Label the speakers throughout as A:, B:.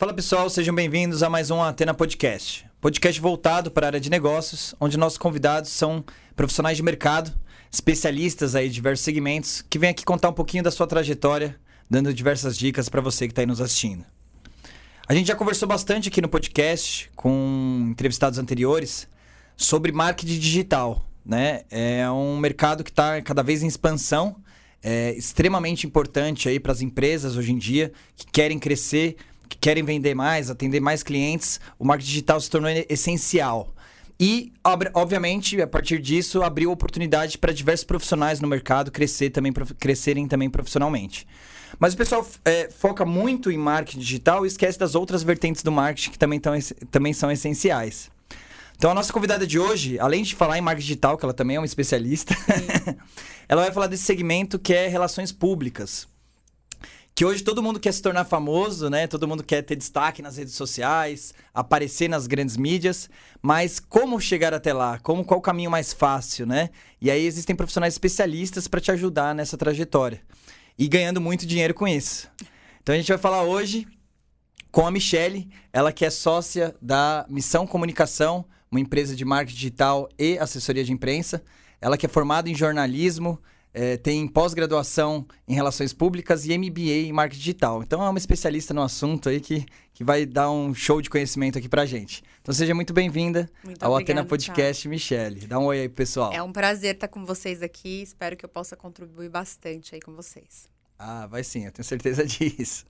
A: Fala pessoal, sejam bem-vindos a mais um Atena Podcast. Podcast voltado para a área de negócios, onde nossos convidados são profissionais de mercado, especialistas aí de diversos segmentos, que vêm aqui contar um pouquinho da sua trajetória, dando diversas dicas para você que está aí nos assistindo. A gente já conversou bastante aqui no podcast com entrevistados anteriores sobre marketing digital, né? É um mercado que está cada vez em expansão, é extremamente importante aí para as empresas hoje em dia que querem crescer que querem vender mais, atender mais clientes, o marketing digital se tornou essencial. E, obviamente, a partir disso, abriu oportunidade para diversos profissionais no mercado crescer também, crescerem também profissionalmente. Mas o pessoal é, foca muito em marketing digital e esquece das outras vertentes do marketing que também, tão, também são essenciais. Então, a nossa convidada de hoje, além de falar em marketing digital, que ela também é uma especialista, ela vai falar desse segmento que é relações públicas que hoje todo mundo quer se tornar famoso, né? Todo mundo quer ter destaque nas redes sociais, aparecer nas grandes mídias, mas como chegar até lá? Como qual o caminho mais fácil, né? E aí existem profissionais especialistas para te ajudar nessa trajetória e ganhando muito dinheiro com isso. Então a gente vai falar hoje com a Michelle, ela que é sócia da Missão Comunicação, uma empresa de marketing digital e assessoria de imprensa. Ela que é formada em jornalismo, é, tem pós-graduação em Relações Públicas e MBA em Marketing Digital. Então é uma especialista no assunto aí que, que vai dar um show de conhecimento aqui pra gente. Então seja muito bem-vinda ao obrigada, Atena Podcast, tchau. Michele. Dá um oi aí, pessoal.
B: É um prazer estar com vocês aqui. Espero que eu possa contribuir bastante aí com vocês.
A: Ah, vai sim, eu tenho certeza disso.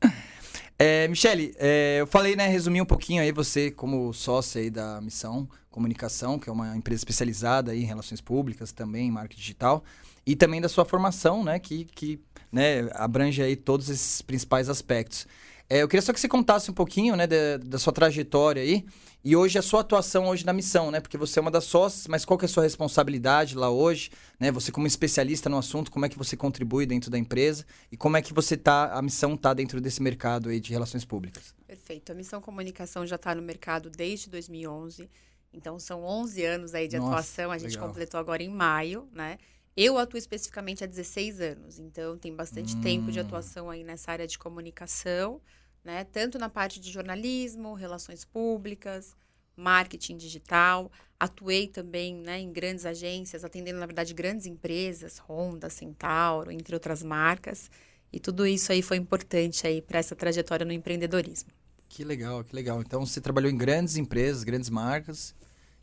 A: É, Michele, é, eu falei, né, resumi um pouquinho aí você como sócia aí da Missão Comunicação, que é uma empresa especializada aí em relações públicas, também em marketing digital e também da sua formação, né, que, que né, abrange aí todos esses principais aspectos. É, eu queria só que você contasse um pouquinho, né, da, da, sua trajetória aí e hoje a sua atuação hoje na missão, né, porque você é uma das sócias, mas qual que é a sua responsabilidade lá hoje, né, você como especialista no assunto, como é que você contribui dentro da empresa e como é que você tá, a missão tá dentro desse mercado aí de relações públicas?
B: Perfeito, a missão comunicação já está no mercado desde 2011, então são 11 anos aí de Nossa, atuação, a gente legal. completou agora em maio, né? Eu atuo especificamente há 16 anos, então tem bastante hum. tempo de atuação aí nessa área de comunicação, né? Tanto na parte de jornalismo, relações públicas, marketing digital. Atuei também né, em grandes agências, atendendo, na verdade, grandes empresas, Honda, Centauro, entre outras marcas. E tudo isso aí foi importante aí para essa trajetória no empreendedorismo.
A: Que legal, que legal. Então você trabalhou em grandes empresas, grandes marcas.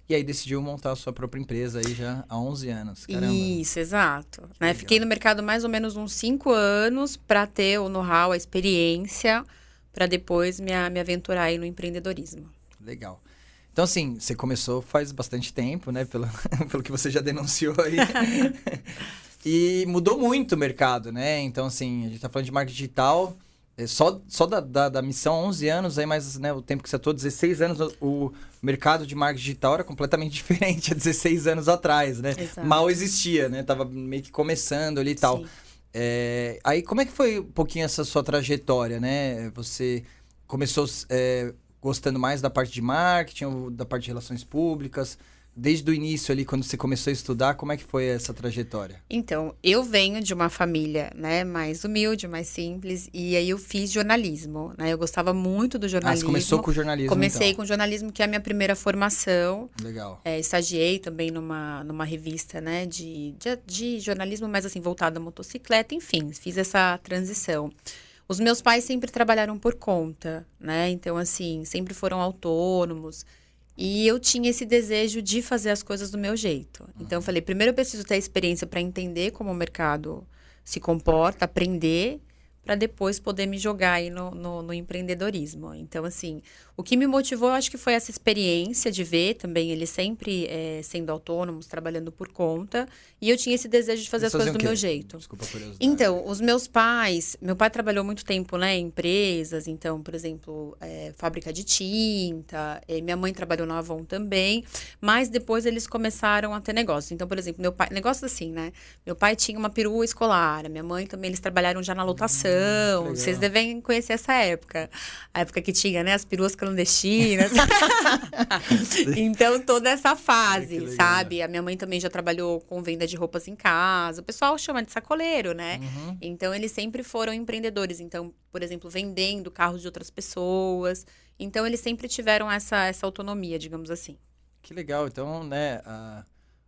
A: E aí decidiu montar a sua própria empresa aí já há 11 anos. Caramba.
B: Isso, exato. Né? Fiquei no mercado mais ou menos uns 5 anos para ter o know-how, a experiência, para depois me, me aventurar aí no empreendedorismo.
A: Legal. Então, assim, você começou faz bastante tempo, né? Pelo, pelo que você já denunciou aí. e mudou muito o mercado, né? Então, assim, a gente está falando de marketing digital só, só da, da, da, missão 11 anos, aí, mas né, o tempo que você atuou, 16 anos, o mercado de marketing digital era completamente diferente há 16 anos atrás, né? Exato. Mal existia, né? Tava meio que começando ali e tal. É, aí, como é que foi um pouquinho essa sua trajetória, né? Você começou é, gostando mais da parte de marketing ou da parte de relações públicas? Desde o início ali, quando você começou a estudar, como é que foi essa trajetória?
B: Então, eu venho de uma família, né, mais humilde, mais simples, e aí eu fiz jornalismo, né? Eu gostava muito do jornalismo. Ah, você
A: começou com jornalismo,
B: Comecei
A: então.
B: com jornalismo, que é a minha primeira formação.
A: Legal.
B: É, estagiei também numa, numa revista, né, de, de, de jornalismo, mas assim, voltada à motocicleta, enfim, fiz essa transição. Os meus pais sempre trabalharam por conta, né? Então, assim, sempre foram autônomos. E eu tinha esse desejo de fazer as coisas do meu jeito. Então eu falei, primeiro eu preciso ter experiência para entender como o mercado se comporta, aprender para depois poder me jogar aí no, no, no, empreendedorismo. Então, assim, o que me motivou, eu acho que foi essa experiência de ver também eles sempre é, sendo autônomos, trabalhando por conta. E eu tinha esse desejo de fazer Eles as coisas do meu jeito.
A: Desculpa, curiosidade.
B: Então, os meus pais, meu pai trabalhou muito tempo né, em empresas, então, por exemplo, é, fábrica de tinta, é, minha mãe trabalhou na Avon também, mas depois eles começaram a ter negócios. Então, por exemplo, meu pai, negócio assim, né? Meu pai tinha uma perua escolar, minha mãe também, eles trabalharam já na lotação
A: Hum,
B: vocês
A: legal.
B: devem conhecer essa época. A época que tinha, né, as peruas clandestinas. então, toda essa fase,
A: legal.
B: sabe? A minha mãe também já trabalhou com venda de roupas em casa. O pessoal chama de sacoleiro, né?
A: Uhum.
B: Então, eles sempre foram empreendedores. Então, por exemplo, vendendo carros de outras pessoas. Então, eles sempre tiveram essa, essa autonomia, digamos assim.
A: Que legal. Então, né, a,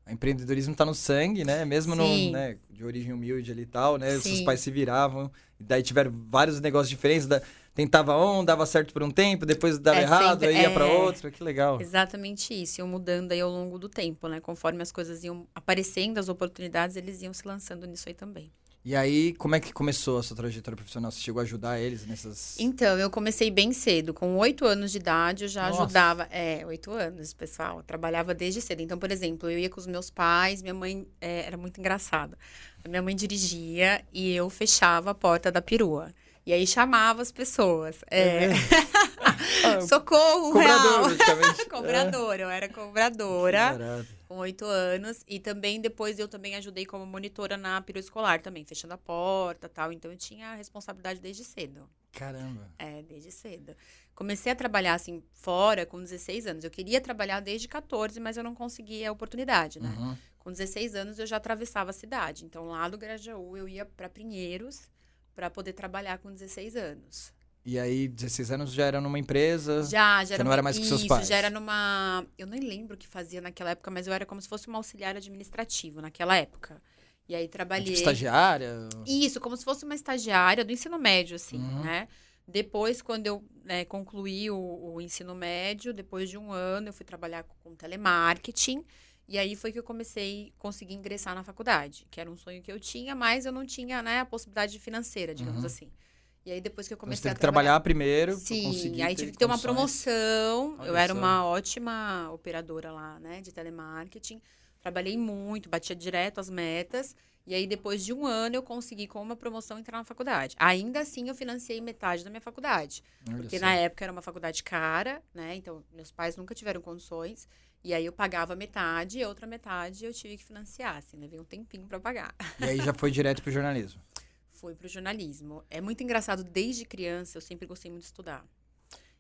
A: a empreendedorismo tá no sangue, né? Mesmo no,
B: Sim.
A: né, de origem humilde ali e tal, né? Os seus
B: Sim.
A: pais se viravam, e daí tiveram vários negócios diferentes. Da, tentava um, dava certo por um tempo, depois dava
B: É,
A: errado,
B: sempre-
A: aí ia
B: é.
A: outro. Que legal.
B: Exatamente isso. Iam mudando aí ao longo do tempo, né? Conforme as coisas iam aparecendo, as oportunidades, eles iam se lançando nisso aí também.
A: E aí, como é que começou a sua trajetória profissional? Você chegou a ajudar eles nessas.
B: Então, eu comecei bem cedo. Com oito anos de idade, eu já
A: Nossa.
B: ajudava. É, oito anos, pessoal. Eu trabalhava desde cedo. Então, por exemplo, eu ia com os meus pais, minha mãe é, era muito engraçada. Minha mãe dirigia e eu fechava a porta da perua. E aí chamava as pessoas. É,
A: Ah,
B: Socorro,
A: Cobrador,
B: real. Cobradora, eu era
A: É,
B: cobradora. com oito anos. E também depois eu também ajudei como monitora na escolar também, fechando a porta tal. Então eu tinha a responsabilidade desde cedo.
A: Caramba.
B: É, desde cedo. Comecei a trabalhar assim fora com 16 anos. Eu queria trabalhar desde 14, mas eu não conseguia a oportunidade, né?
A: Uhum.
B: Com 16 anos eu já atravessava a cidade. Então lá do Grajaú eu ia para Pinheiros para poder trabalhar com 16 anos.
A: E aí, 16 anos já era numa empresa.
B: Já, já era
A: não era mais com seus
B: isso,
A: pais.
B: já era numa. Eu nem lembro o que fazia naquela época, mas eu era como se fosse um auxiliar administrativo naquela época. E aí trabalhei.
A: Tipo, estagiária.
B: Isso, como se fosse uma estagiária do ensino médio, assim,
A: Uhum.
B: né? Depois, quando eu né, concluí o, o ensino médio, depois de um ano, eu fui trabalhar com telemarketing. E aí foi que eu comecei a conseguir ingressar na faculdade, que era um sonho que eu tinha, mas eu não tinha né, a possibilidade financeira, digamos
A: Uhum.
B: assim. E aí depois que eu
A: Então,
B: comecei
A: Você teve
B: a
A: que trabalhar primeiro
B: Sim, aí tive que ter uma promoção.
A: Olha
B: eu era
A: só.
B: uma ótima operadora lá, né, de telemarketing. Trabalhei muito, batia direto as metas. E aí, depois de um ano, eu consegui, com uma promoção, entrar na faculdade. Ainda assim, eu financiei metade da minha faculdade.
A: Olha
B: Porque
A: só.
B: na época era uma faculdade cara, né? Então, meus pais nunca tiveram condições. E aí, eu pagava metade e outra metade eu tive que financiar. Assim, levei um tempinho para pagar.
A: E aí já foi direto pro jornalismo.
B: Fui pro jornalismo. É muito engraçado, desde criança eu sempre gostei muito de estudar.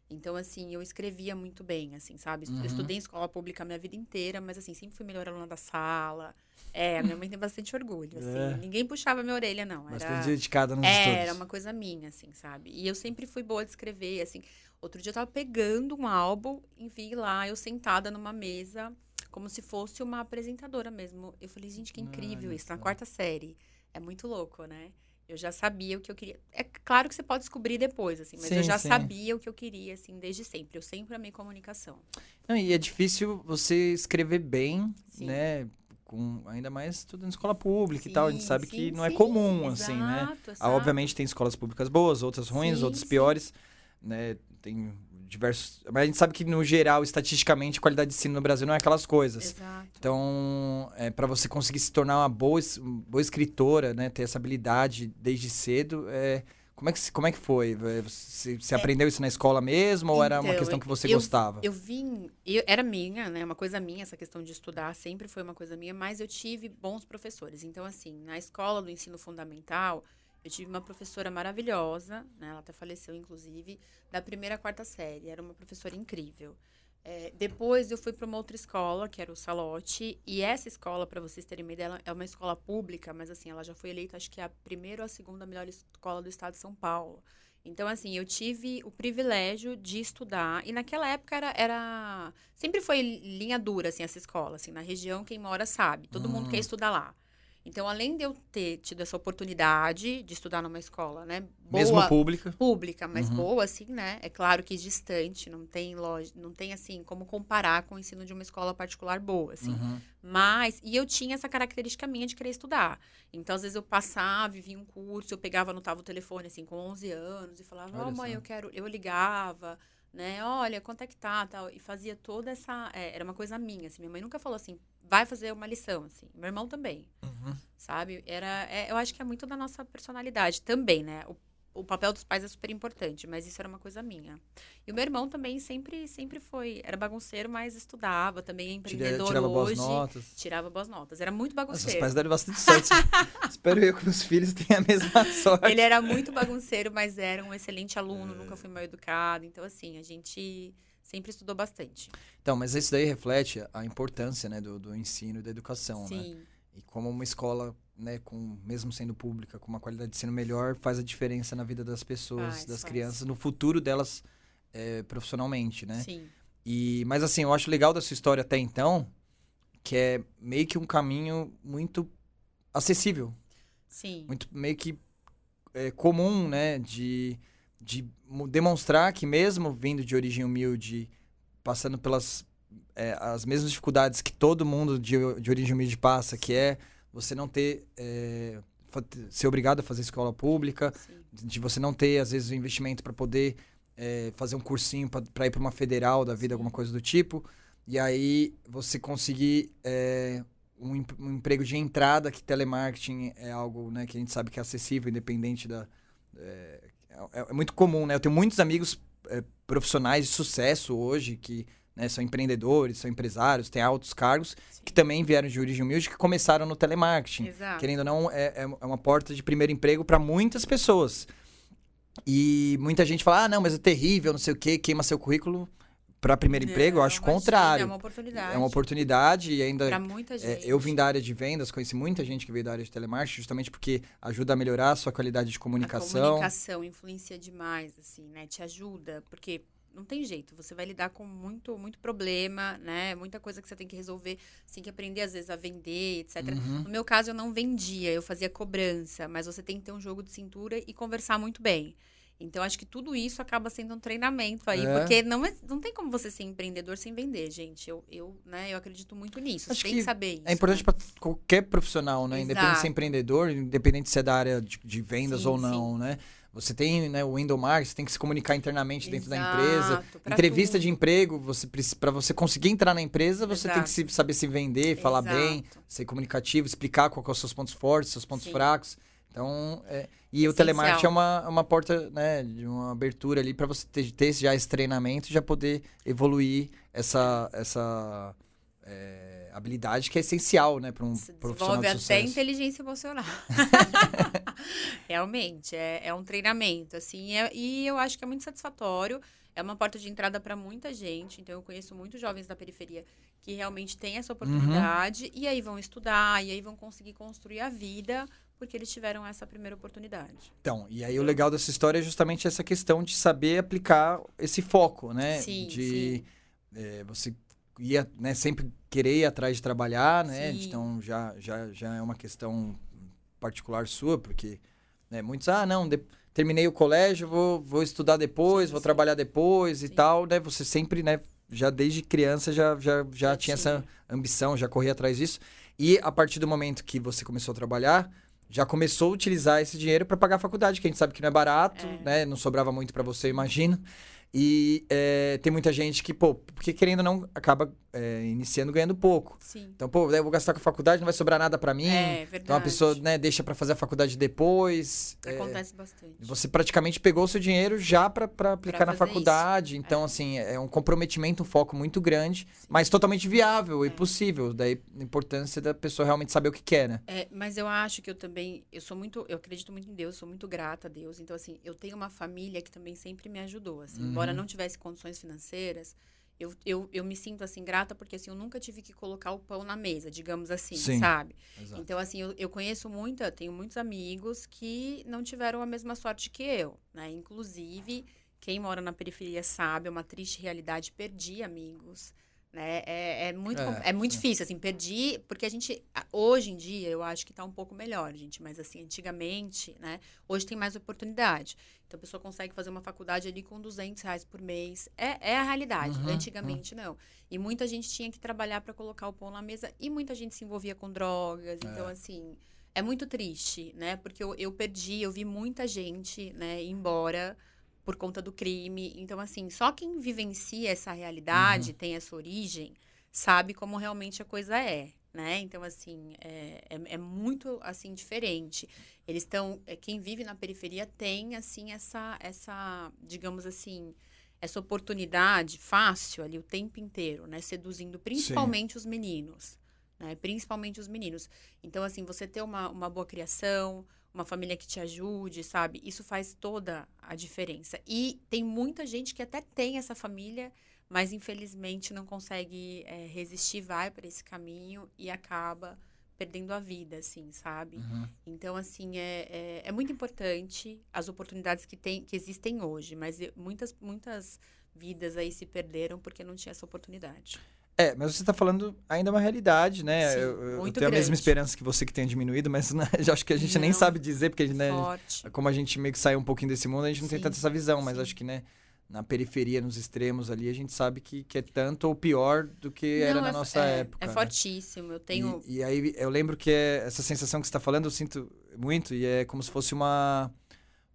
B: Então, assim, eu escrevia muito bem, assim, sabe?
A: Uhum.
B: Eu estudei em escola pública a minha vida inteira, mas, assim, sempre fui melhor aluna da sala. É, a minha mãe tem bastante orgulho, assim.
A: É.
B: Ninguém puxava minha orelha, não.
A: Bastante
B: Era,
A: dedicada nos
B: é,
A: estudos.
B: era uma coisa minha, assim, sabe? E eu sempre fui boa de escrever, assim. Outro dia eu tava pegando um álbum e vi lá, eu sentada numa mesa, como se fosse uma apresentadora mesmo. Eu falei, gente, que incrível
A: Olha
B: isso, na quarta série. É muito louco, né? Eu já sabia o que eu queria. É claro que você pode descobrir depois, assim, mas
A: Sim,
B: eu já
A: sim.
B: sabia o que eu queria, assim, desde sempre. Eu sempre amei comunicação.
A: Não, e é difícil você escrever bem,
B: Sim.
A: né? Com, ainda mais estudando escola pública e tal. A gente
B: Sim,
A: sabe que
B: sim,
A: não é
B: sim.
A: comum, assim, né?
B: Exato,
A: Ah,
B: exato.
A: obviamente tem escolas públicas boas, outras ruins,
B: Sim,
A: outras
B: sim.
A: piores, né? Tem diversos. Mas a gente sabe que, no geral, estatisticamente, a qualidade de ensino no Brasil não é aquelas coisas.
B: Exato.
A: Então, é, para você conseguir se tornar uma boa, boa escritora, né? Ter essa habilidade desde cedo, é, como, é que, como é que foi? É, Você, você aprendeu isso na escola mesmo ou era uma
B: Então,
A: questão que você
B: eu-
A: gostava?
B: Eu vim, eu- era minha, né? Uma coisa minha, essa questão de estudar sempre foi uma coisa minha, mas eu tive bons professores. Então, assim, na escola do ensino fundamental, eu tive uma professora maravilhosa, né? Ela até faleceu, inclusive, da primeira à quarta série. Era uma professora incrível. É, depois eu fui para uma outra escola, que era o Salote, e essa escola, para vocês terem uma ideia, é uma escola pública, mas assim, ela já foi eleita, acho que a primeira ou a segunda melhor escola do estado de São Paulo. Então, assim, eu tive o privilégio de estudar. E naquela época era, era. Sempre foi linha dura, assim, essa escola. Assim, na região, quem mora sabe. Todo mundo
A: Hum.
B: quer estudar lá. Então, além de eu ter tido essa oportunidade de estudar numa escola, né? Boa,
A: Mesmo pública.
B: pública, mas
A: Uhum.
B: boa, assim, né? É claro que distante, não tem loja, não tem assim como comparar com o ensino de uma escola particular boa, assim.
A: Uhum.
B: Mas, e eu tinha essa característica minha de querer estudar. Então, às vezes eu passava, vivia um curso, eu pegava, anotava o telefone, assim, com 11 anos, e falava, ó,
A: Olha
B: mãe, eu quero. Eu ligava, né? Olha, quanto é que tá, tal. E fazia toda essa. é, era uma coisa minha, assim. Minha mãe nunca falou assim, vai fazer uma lição, assim. Meu irmão também,
A: Uhum.
B: sabe? Era, é, eu acho que é muito da nossa personalidade também, né? O, o papel dos pais é super importante, mas isso era uma coisa minha. E o meu irmão também sempre, sempre foi. Era bagunceiro, mas estudava, também é empreendedor
A: tirava boas
B: hoje.
A: notas.
B: Tirava boas notas. Era muito
A: Nossa,
B: bagunceiro.
A: pais deram bastante sorte. Espero eu que meus filhos tenham a mesma sorte.
B: Ele era muito bagunceiro, mas era um excelente aluno, nunca foi mal educado. Então, assim, a gente sempre estudou bastante.
A: Então, mas isso daí reflete a importância né, do, do ensino e da educação, né?
B: Sim.
A: E como uma escola, né, com, mesmo sendo pública, com uma qualidade de ensino melhor, faz a diferença na vida das pessoas,
B: Faz,
A: das
B: faz.
A: crianças, no futuro delas é, profissionalmente, né?
B: Sim.
A: E, mas assim, eu acho legal da sua história até então, que é meio que um caminho muito acessível,
B: Sim.
A: muito meio que é, comum, né? De, de mo- demonstrar que mesmo vindo de origem humilde, passando pelas é, as mesmas dificuldades que todo mundo de, de origem humilde passa, que é você não ter é, ser obrigado a fazer escola pública,
B: Sim.
A: de você não ter às vezes o investimento para poder é, fazer um cursinho para ir para uma federal da vida, alguma coisa do tipo, e aí você conseguir é, um, um emprego de entrada que telemarketing é algo né, que a gente sabe que é acessível, independente da é, é- muito comum, né? Eu tenho muitos amigos profissionais de sucesso hoje que né, são empreendedores, são empresários, têm altos cargos,
B: Sim.
A: que também vieram de origem humilde, que começaram no telemarketing.
B: Exato.
A: Querendo ou não, é, é é uma porta de primeiro emprego para muitas pessoas. E muita gente fala, ah, não, mas é terrível, não sei o quê, queima seu currículo para primeiro emprego. Eu acho o contrário.
B: É uma oportunidade.
A: É uma oportunidade e ainda
B: Pra muita
A: é,
B: gente.
A: eu vim da área de vendas, conheci muita gente que veio da área de telemarketing, justamente porque ajuda a melhorar a sua qualidade de
B: A
A: comunicação.
B: comunicação influencia demais, assim, né? Te ajuda, porque não tem jeito, você vai lidar com muito, muito problema, né? Muita coisa que você tem que resolver, você tem que aprender, às vezes, a vender, etc.
A: Uhum.
B: No meu caso, eu não vendia, eu fazia cobrança, mas você tem que ter um jogo de cintura e conversar muito bem. Então, acho que tudo isso acaba sendo um treinamento aí,
A: É.
B: porque não, é, não tem como você ser empreendedor sem vender, gente. Eu, eu, né, eu acredito muito nisso.
A: Acho
B: você tem
A: que
B: que saber isso.
A: É importante
B: né?
A: para qualquer profissional, né? Independente de ser
B: Exato.
A: empreendedor, independente se é da área de, de vendas
B: Sim,
A: ou não, né? Você tem né, o window marketing, você tem que se comunicar internamente dentro da empresa.
B: Exato,
A: Entrevista
B: tudo.
A: de emprego, você para você conseguir entrar na empresa, você tem que se- saber se vender, falar bem,
B: Exato.
A: ser comunicativo, explicar quais são os seus pontos fortes, seus pontos
B: Sim.
A: fracos. Então, é, e o telemarketing é uma, uma porta, né, de uma abertura ali para você ter, ter já esse treinamento e já poder evoluir essa, essa é, habilidade que é essencial, né, para um
B: Se
A: profissional
B: desenvolve
A: de
B: até
A: sucesso.
B: inteligência emocional. Realmente, é, é um treinamento, assim, é- e eu acho que é muito satisfatório. É uma porta de entrada para muita gente. Então, eu conheço muitos jovens da periferia que realmente têm essa oportunidade e aí vão estudar, e aí vão conseguir construir a vida porque eles tiveram essa primeira oportunidade.
A: Então, e aí o legal dessa história é justamente essa questão de saber aplicar esse foco, né?
B: Sim,
A: de é, você ia né, sempre querer ir atrás de trabalhar, né?
B: Sim.
A: Então já, já, já é uma questão particular sua, porque né, muitos, ah, não, de- terminei o colégio, vou, vou estudar depois,
B: Sim,
A: vou
B: sim.
A: trabalhar depois e tal, né? Você sempre, né, já desde criança já, já, já,
B: Já
A: tinha
B: tinha.
A: essa ambição, já corria atrás disso. E a partir do momento que você começou a trabalhar, já começou a utilizar esse dinheiro para pagar a faculdade, que a gente sabe que não é barato,
B: É.
A: né? Não sobrava muito para você, imagina. E é, tem muita gente que, pô, porque querendo ou não, acaba é, iniciando ganhando pouco.
B: Sim.
A: Então, pô, eu vou gastar com a faculdade, não vai sobrar nada para mim.
B: É, verdade.
A: Então a pessoa, né, deixa para fazer a faculdade depois. é,
B: Acontece bastante.
A: você praticamente pegou o seu dinheiro já para aplicar na
B: fazer
A: faculdade. Então,
B: É.
A: assim, é um comprometimento, um foco muito grande, mas totalmente viável e possível. Daí a importância da pessoa realmente saber o que quer, né?
B: É, mas eu acho que eu também, eu sou muito, eu acredito muito em Deus, sou muito grata a Deus. Então, assim, eu tenho uma família que também sempre me ajudou, assim. Embora
A: Uhum.
B: não tivesse condições financeiras, eu, eu, eu me sinto, assim, grata porque, assim, eu nunca tive que colocar o pão na mesa, digamos assim,
A: Sim.
B: sabe?
A: Exato.
B: Então, assim, eu, eu conheço muita, tenho muitos amigos que não tiveram a mesma sorte que eu, né? Inclusive, quem mora na periferia sabe, é uma triste realidade, perdi amigos, né? É, é muito,
A: É,
B: é muito difícil, assim, perdi, porque a gente, hoje em dia, eu acho que tá um pouco melhor, gente, mas assim, antigamente, né? Hoje tem mais oportunidade. Então, a pessoa consegue fazer uma faculdade ali com 200 reais por mês. É, é a realidade.
A: Uhum,
B: Antigamente, não. E muita gente tinha que trabalhar para colocar o pão na mesa e muita gente se envolvia com drogas. Então, assim, é muito triste, né? Porque eu, eu perdi, eu vi muita gente, né, embora por conta do crime. Então, assim, só quem vivencia essa realidade, tem essa origem, sabe como realmente a coisa é, né? Então, assim, é, é, é muito, assim, diferente. Eles estão... é, Quem vive na periferia tem, assim, essa, essa digamos assim, essa oportunidade fácil ali o tempo inteiro, né? Seduzindo principalmente os meninos. né? Principalmente os meninos. Então, assim, você ter uma, uma boa criação, uma família que te ajude, sabe? Isso faz toda a diferença. E tem muita gente que até tem essa família, mas infelizmente não consegue é, resistir, vai para esse caminho e acaba perdendo a vida, assim, sabe?
A: Uhum.
B: Então, assim, é, é, é, muito importante as oportunidades que, tem, que existem hoje, mas muitas, muitas vidas aí se perderam porque não tinha essa oportunidade.
A: É, mas você está falando ainda uma realidade, né?
B: Sim,
A: eu, eu tenho a mesma
B: grande.
A: esperança que você que tenha diminuído, mas né, já acho que a gente nem
B: Não.
A: sabe dizer, porque né,
B: Forte.
A: como a gente meio que saiu um pouquinho desse mundo, a gente não tem
B: Sim,
A: tanta essa visão, mas
B: sim.
A: acho que, né, na periferia, nos extremos ali, a gente sabe que, que é tanto ou pior do que era
B: Não,
A: na
B: é,
A: nossa
B: é,
A: época.
B: É
A: né?
B: fortíssimo. Eu tenho.
A: E, e aí eu lembro que é- essa sensação que você está falando, eu sinto muito, e é como se fosse uma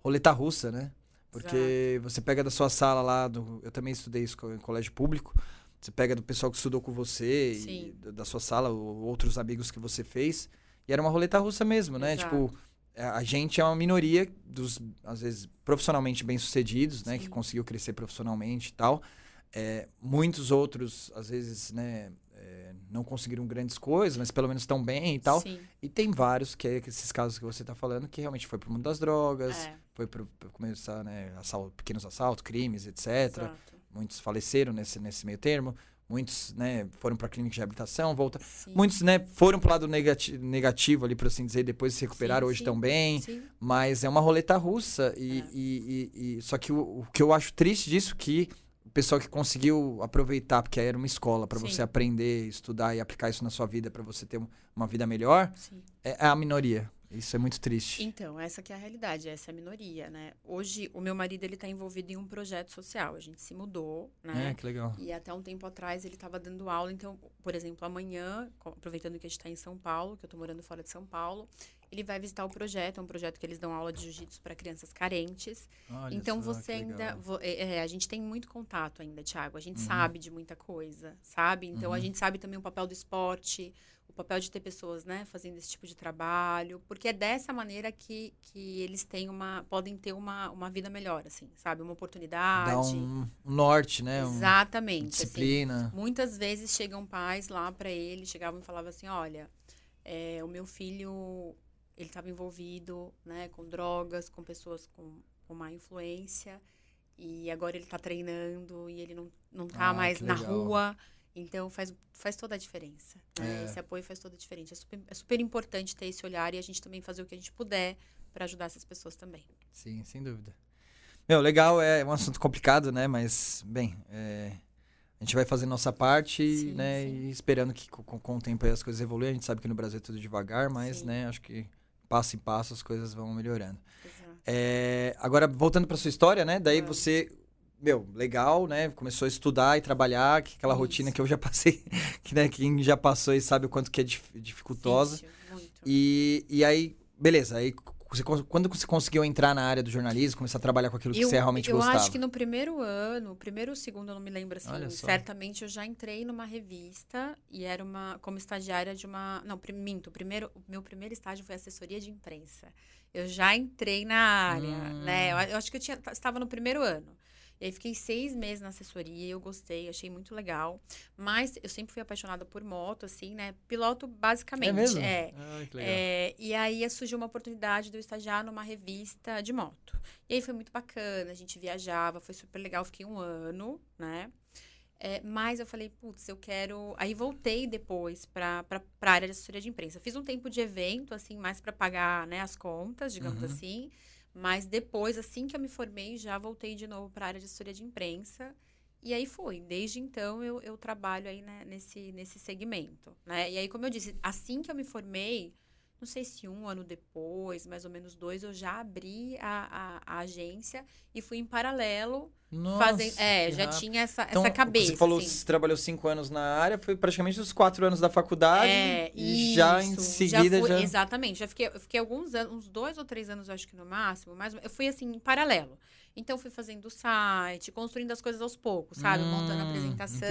A: roleta russa, né? Porque você pega da sua sala lá, do, eu também estudei isso em colégio público, você pega do pessoal que estudou com você e
B: Sim.
A: da- da sua sala, ou outros amigos que você fez, e era uma roleta russa mesmo, né?
B: Exato.
A: Tipo, a gente é uma minoria dos, às vezes, profissionalmente bem-sucedidos, né? Que
B: Sim.
A: conseguiu crescer profissionalmente e tal. É, muitos outros, às vezes, né? é, não conseguiram grandes coisas, mas pelo menos estão bem e tal.
B: Sim.
A: E tem vários, que é esses casos que você tá falando, que realmente foi pro mundo das drogas,
B: É,
A: foi pro começar, né, assalto, pequenos assaltos, crimes, etc.
B: exato.
A: Muitos faleceram nesse, nesse meio termo. Muitos, né, foram pra clínica de reabilitação, volta.
B: Sim.
A: Muitos, né, foram pro lado negati negativo ali, por assim dizer, depois se recuperaram,
B: Sim,
A: hoje estão bem. Mas é uma roleta russa. E,
B: É.
A: e- e- e- só que o, o que eu acho triste disso que o pessoal que conseguiu aproveitar, porque aí era uma escola para você aprender, estudar e aplicar isso na sua vida para você ter um- uma vida melhor,
B: Sim.
A: é, é a minoria. Isso é muito triste.
B: Então, essa que é a realidade, essa é a minoria, né? Hoje, o meu marido, ele tá envolvido em um projeto social. A gente se mudou, né?
A: É, que legal.
B: E até um tempo atrás ele estava dando aula. Então, por exemplo, amanhã, aproveitando que a gente está em São Paulo, que eu estou morando fora de São Paulo, ele vai visitar o projeto. É um projeto que eles dão aula de jiu-jitsu para crianças carentes.
A: Olha
B: então,
A: só,
B: você ainda. vo- é, é, a gente tem muito contato ainda, Thiago. A gente
A: Uhum.
B: sabe de muita coisa, sabe? Então, a
A: Uhum.
B: gente sabe também o papel do esporte. O papel de ter pessoas, né, fazendo esse tipo de trabalho, porque é dessa maneira que, que eles têm uma, podem ter uma, uma vida melhor, assim, sabe? Uma oportunidade.
A: Dá um, um norte, né? Um-
B: Exatamente. assim.
A: disciplina.
B: Muitas vezes chegam pais lá para ele, chegavam e falavam assim, olha, é, o meu filho, ele estava envolvido, né, com drogas, com pessoas com, com má influência, e agora ele está treinando e ele não, não tá
A: Ah,
B: mais na
A: legal.
B: rua. Então faz, faz toda a diferença. né?
A: É.
B: Esse apoio faz toda a diferença. É super, é super importante ter esse olhar e a gente também fazer o que a gente puder para ajudar essas pessoas também.
A: Sim, sem dúvida. Meu, legal, é um assunto complicado, né? Mas, bem, é, a gente vai fazer nossa parte,
B: Sim,
A: né?
B: sim.
A: E esperando que com, com o tempo as coisas evoluem. A gente sabe que no Brasil é tudo devagar, mas,
B: Sim.
A: né? Acho que passo em passo as coisas vão melhorando.
B: Exato.
A: É, agora, voltando pra sua história, né? Daí
B: Vamos.
A: você, meu, legal, né? Começou a estudar e trabalhar, que aquela
B: Isso.
A: rotina que eu já passei, que né, quem já passou e sabe o quanto que é dif- dificultosa.
B: Difícil, muito.
A: E, e aí, beleza, aí você, quando você conseguiu entrar na área do jornalismo, começar a trabalhar com aquilo que
B: eu,
A: você realmente
B: eu
A: gostava?
B: acho que no primeiro ano, primeiro ou segundo, eu não me lembro assim. Certamente eu já entrei numa revista e era uma como estagiária de uma, não, minto, o primeiro, meu primeiro estágio foi assessoria de imprensa. Eu já entrei na área,
A: Hum.
B: né? Eu, eu acho que eu tinha, estava no primeiro ano. E aí fiquei seis meses na assessoria, eu gostei, achei muito legal. Mas eu sempre fui apaixonada por moto, assim, né? Piloto basicamente.
A: É mesmo?
B: É.
A: Ah, que legal.
B: É, e aí surgiu uma oportunidade de eu estagiar numa revista de moto. E aí foi muito bacana, a gente viajava, foi super legal, fiquei um ano, né? É, mas eu falei, putz, eu quero. Aí voltei depois para a área de assessoria de imprensa. Fiz um tempo de evento, assim, mais para pagar né, as contas, digamos
A: Uhum.
B: assim. Mas depois, assim que eu me formei, já voltei de novo para a área de assessoria de imprensa. E aí foi. Desde então eu, eu trabalho aí né, nesse, nesse segmento. Né? E aí, como eu disse, assim que eu me formei, não sei se um ano depois, mais ou menos dois, eu já abri a, a, a agência e fui em paralelo
A: Nossa,
B: fazendo. É, já
A: rápido.
B: tinha essa,
A: Então,
B: essa cabeça.
A: Você falou
B: assim.
A: que você trabalhou cinco anos na área, foi praticamente os quatro anos da faculdade.
B: É,
A: e já em
B: isso,
A: seguida
B: fui-
A: já.
B: Exatamente. Já fiquei, fiquei alguns anos, uns dois ou três anos, acho que no máximo, mas eu fui assim, em paralelo. Então, fui fazendo o site, construindo as coisas aos poucos, sabe? Montando a
A: Hum,
B: apresentação.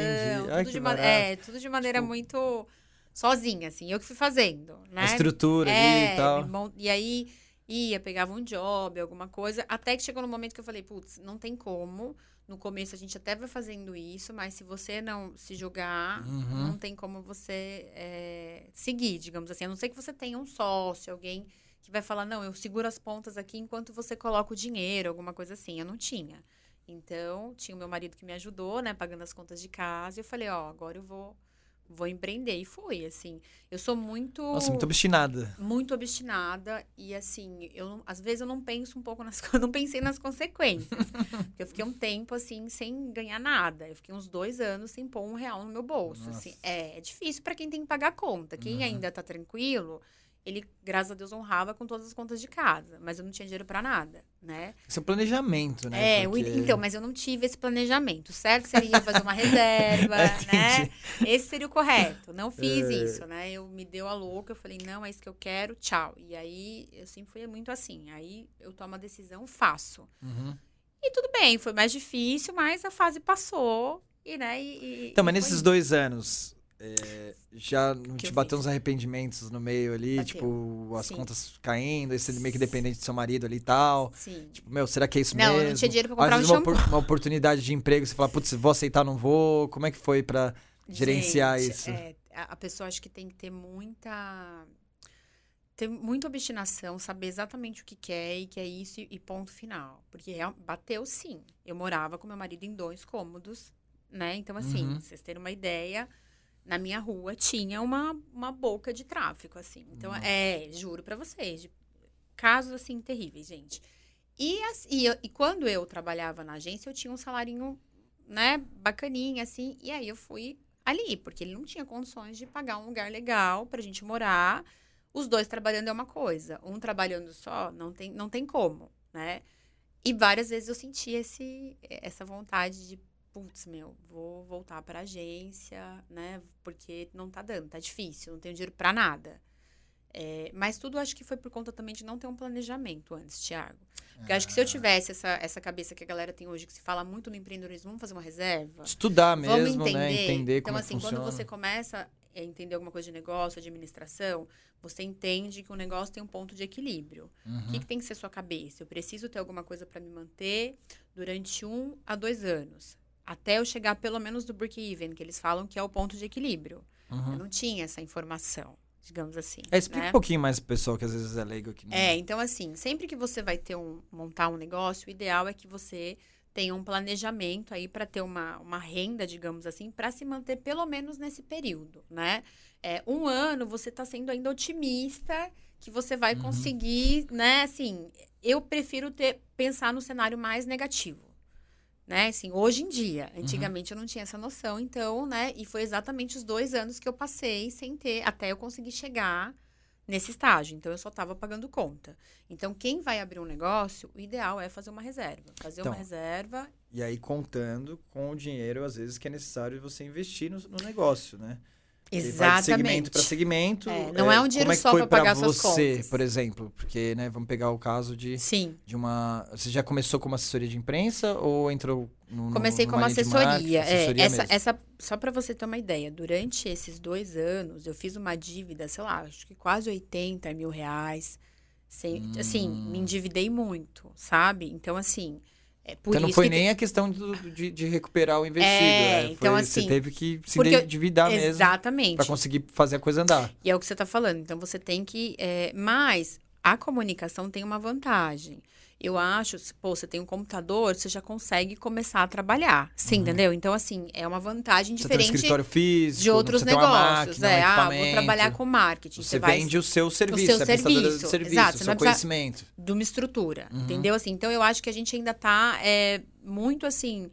A: Ai,
B: Tudo de, é, tudo de maneira
A: Tipo-
B: muito sozinha, assim. Eu que fui fazendo, né?
A: A estrutura
B: é,
A: e tal.
B: E aí, ia, pegava um job, alguma coisa, até que chegou no momento que eu falei, putz, não tem como. No começo a gente até vai fazendo isso, mas se você não se jogar,
A: Uhum.
B: não tem como você é, seguir, digamos assim. A não ser que você tenha um sócio, alguém que vai falar, não, eu seguro as pontas aqui enquanto você coloca o dinheiro, alguma coisa assim. Eu não tinha. Então, tinha o meu marido que me ajudou, né, pagando as contas de casa. E eu falei, ó, agora eu vou, vou empreender. E fui, assim. Eu sou muito
A: Nossa, muito obstinada.
B: muito obstinada e assim, eu às vezes eu não penso um pouco nas eu não pensei nas consequências. eu fiquei um tempo assim sem ganhar nada. Eu fiquei uns dois anos sem pôr um real no meu bolso.
A: Nossa.
B: Assim. É, é difícil para quem tem que pagar a conta. Quem
A: Uhum.
B: ainda tá tranquilo, ele, graças a Deus, honrava com todas as contas de casa. Mas eu não tinha dinheiro para nada, né?
A: Esse é o planejamento, né?
B: É,
A: Porque-
B: então, mas eu não tive esse planejamento. Certo seria fazer uma reserva, né? Esse seria o correto. Não fiz
A: É.
B: isso, né? Eu me deu a louca, eu falei, não, é isso que eu quero, tchau. E aí, eu sempre fui muito assim. Aí, eu tomo a decisão, faço.
A: Uhum.
B: E tudo bem, foi mais difícil, mas a fase passou. E, né, e,
A: Então, mas
B: e foi
A: nesses
B: indo.
A: dois anos, é, já não te
B: eu
A: bateu
B: fiz?
A: uns arrependimentos no meio ali?
B: Bateu.
A: Tipo, as
B: Sim.
A: contas caindo, esse meio que dependente do seu marido ali e tal.
B: Sim.
A: Tipo, meu, será que é isso
B: Não,
A: mesmo?
B: eu não tinha dinheiro pra comprar um
A: uma, uma oportunidade de emprego, você fala, putz, vou aceitar, não vou. Como é que foi pra gerenciar
B: Gente,
A: isso?
B: é, a pessoa acho que tem que ter muita. Ter muita obstinação, saber exatamente o que quer e que é isso e, ponto final. Porque bateu sim. Eu morava com meu marido em dois cômodos, né? Então, assim,
A: Uhum.
B: pra vocês terem uma ideia, na minha rua tinha uma, uma boca de tráfico, assim. Então,
A: Nossa.
B: é, juro pra vocês, casos assim terríveis, gente. E, as- e, e quando eu trabalhava na agência, eu tinha um salarinho, né, bacaninha, assim. E aí eu fui ali, porque ele não tinha condições de pagar um lugar legal pra gente morar. Os dois trabalhando é uma coisa, um trabalhando só não tem, não tem como, né? E várias vezes eu senti esse, essa vontade de, putz, meu, vou voltar pra agência, né? Porque não tá dando, tá difícil, não tenho dinheiro pra nada. É, mas tudo acho que foi por conta também de não ter um planejamento antes, Thiago. Porque eu acho que se eu
A: Ah.
B: tivesse essa, essa cabeça que a galera tem hoje, que se fala muito no empreendedorismo, vamos fazer uma reserva.
A: Estudar
B: Vamos
A: mesmo,
B: entender.
A: né? Entender
B: então,
A: como
B: assim,
A: é que funciona.
B: quando você começa a entender alguma coisa de negócio, administração, você entende que o negócio tem um ponto de equilíbrio. O
A: Uhum.
B: que, que tem que ser sua cabeça? Eu preciso ter alguma coisa para me manter durante um a dois anos. Até eu chegar pelo menos do break-even, que eles falam que é o ponto de equilíbrio.
A: Uhum.
B: Eu não tinha essa informação, digamos assim.
A: É, explica
B: né?
A: um pouquinho mais pro pessoal que às vezes é leigo aqui.
B: É, então assim, sempre que você vai ter um montar um negócio, o ideal é que você tenha um planejamento aí para ter uma, uma renda, digamos assim, para se manter pelo menos nesse período, né? É, um ano você está sendo ainda otimista que você vai
A: Uhum.
B: conseguir, né? Assim, eu prefiro ter pensar no cenário mais negativo. Né, assim, hoje em dia,
A: Uhum.
B: antigamente eu não tinha essa noção, então, né, e foi exatamente os dois anos que eu passei sem ter, até eu conseguir chegar nesse estágio. Então, eu só estava pagando conta. Então, quem vai abrir um negócio, o ideal é fazer uma reserva. Fazer
A: Então,
B: uma reserva.
A: E aí contando com o dinheiro, às vezes, que é necessário você investir no, no negócio, né? Vai de segmento para segmento.
B: É, não é um dinheiro
A: como é que
B: só pra pagar suas
A: você,
B: contas.
A: por exemplo? Porque, né, vamos pegar o caso de,
B: Sim.
A: de uma... Você já começou como assessoria de imprensa ou entrou no,
B: Comecei como assessoria. É,
A: Assessoria
B: essa,
A: mesmo.
B: essa, só para você ter uma ideia, durante esses dois anos, eu fiz uma dívida, sei lá, acho que quase 80 mil reais. Sem, Assim,
A: Hum.
B: me endividei muito, sabe? Então, assim. É por
A: Então não foi
B: que
A: nem a questão do- de, de recuperar o investido.
B: É,
A: né? Foi-
B: então,
A: Você
B: assim,
A: teve que se
B: porque
A: endividar mesmo
B: Exatamente.
A: para conseguir fazer a coisa andar.
B: E é o que você está falando. Então, você tem que. é, mas a comunicação tem uma vantagem. Eu acho, se, pô, você tem um computador, você já consegue começar a trabalhar. Você entendeu? Então, assim, é uma vantagem
A: Uhum. Você tem um
B: diferente
A: escritório físico,
B: de outros
A: você
B: negócios.
A: máquina, um
B: é, ah, vou trabalhar com marketing.
A: Você
B: vai
A: vende o seu serviço,
B: seu
A: é
B: serviço,
A: serviço,
B: exato,
A: o
B: você
A: seu conhecimento.
B: de uma estrutura,
A: Uhum.
B: entendeu? Assim, então eu acho que a gente ainda está muito assim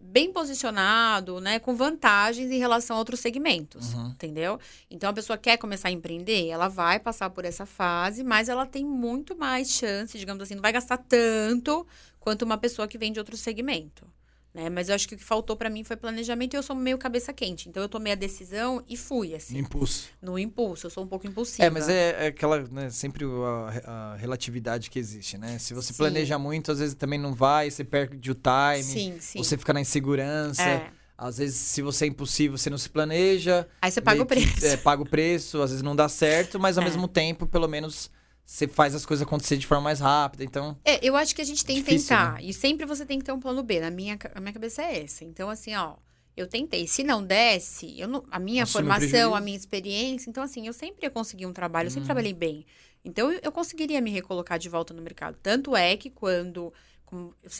B: bem posicionado, né, com vantagens em relação a outros segmentos,
A: Uhum.
B: entendeu? Então a pessoa quer começar a empreender, ela vai passar por essa fase, mas ela tem muito mais chance, digamos assim, não vai gastar tanto quanto uma pessoa que vem de outro segmento. Né? Mas eu acho que o que faltou para mim foi planejamento e eu sou meio cabeça quente. Então eu tomei a decisão e fui, assim,
A: No impulso.
B: no impulso. Eu sou um pouco impulsiva.
A: É, mas é, é aquela, né, sempre a, a relatividade que existe, né? Se você
B: Sim.
A: planeja muito, às vezes também não vai, você perde o time,
B: Sim, sim.
A: você fica na insegurança.
B: É.
A: Às vezes, se você é impulsivo, você não se planeja.
B: Aí você paga o
A: meio que,
B: preço.
A: é, paga o preço, às vezes não dá certo, mas ao
B: É.
A: mesmo tempo, pelo menos, você faz as coisas acontecer de forma mais rápida. Então,
B: É, eu acho que a gente tem que
A: Difícil, né?
B: tentar. E sempre você tem que ter um plano B. Na minha, a minha cabeça é essa. Então, assim, ó, eu tentei. Se não desse, eu não, a minha
A: Assume
B: formação, a minha experiência, então, assim, eu sempre ia conseguir um trabalho, eu sempre
A: Uhum.
B: trabalhei bem. Então, eu, eu conseguiria me recolocar de volta no mercado. Tanto é que quando.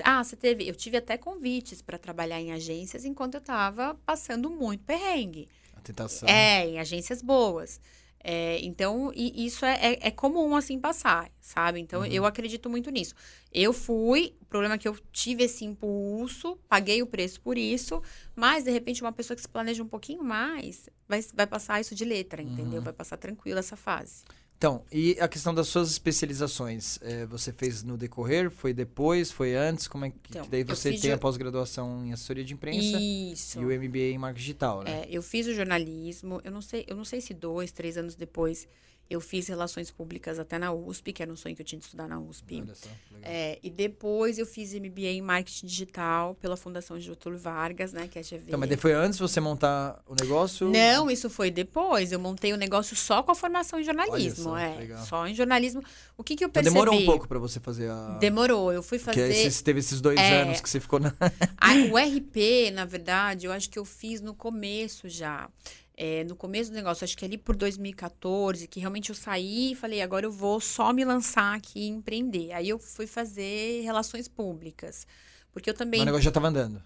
B: ah, você teve. Eu tive até convites para trabalhar em agências enquanto eu estava passando muito perrengue.
A: a tentação.
B: É, em agências boas. É, então, isso é, é, é comum, assim, passar, sabe? Então,
A: Uhum.
B: eu acredito muito nisso. Eu fui, o problema é que eu tive esse impulso, paguei o preço por isso, mas, de repente, uma pessoa que se planeja um pouquinho mais, vai, vai passar isso de letra, entendeu?
A: Uhum.
B: Vai passar tranquilo essa fase.
A: Então, e a questão das suas especializações? É, você fez no decorrer? Foi depois? Foi antes? Como é que,
B: Então,
A: que daí você tem a pós-graduação em assessoria de imprensa
B: Isso.
A: e o MBA em marketing digital, né?
B: É, eu fiz o jornalismo, eu não sei, eu não sei se dois, três anos depois, eu fiz relações públicas até na USP, que era um sonho que eu tinha de estudar na USP.
A: Olha só, legal.
B: É, e depois eu fiz MBA em marketing digital pela Fundação Getúlio Vargas, né, que é a GV.
A: Então, mas foi antes de você montar o negócio?
B: Não, isso foi depois. Eu montei o negócio só com a formação em jornalismo,
A: só,
B: é.
A: legal.
B: Só em jornalismo. O que que eu
A: Então
B: percebi?
A: demorou um pouco pra você fazer a...
B: Demorou. Eu fui
A: Porque
B: fazer
A: você teve esses dois
B: É.
A: anos que você ficou na...
B: Ah, o RP, na verdade, eu acho que eu fiz no começo já. É, no começo do negócio, acho que ali por 2014, que realmente eu saí e falei, agora eu vou só me lançar aqui e empreender. Aí eu fui fazer relações públicas. Porque eu também.
A: o negócio já tava andando.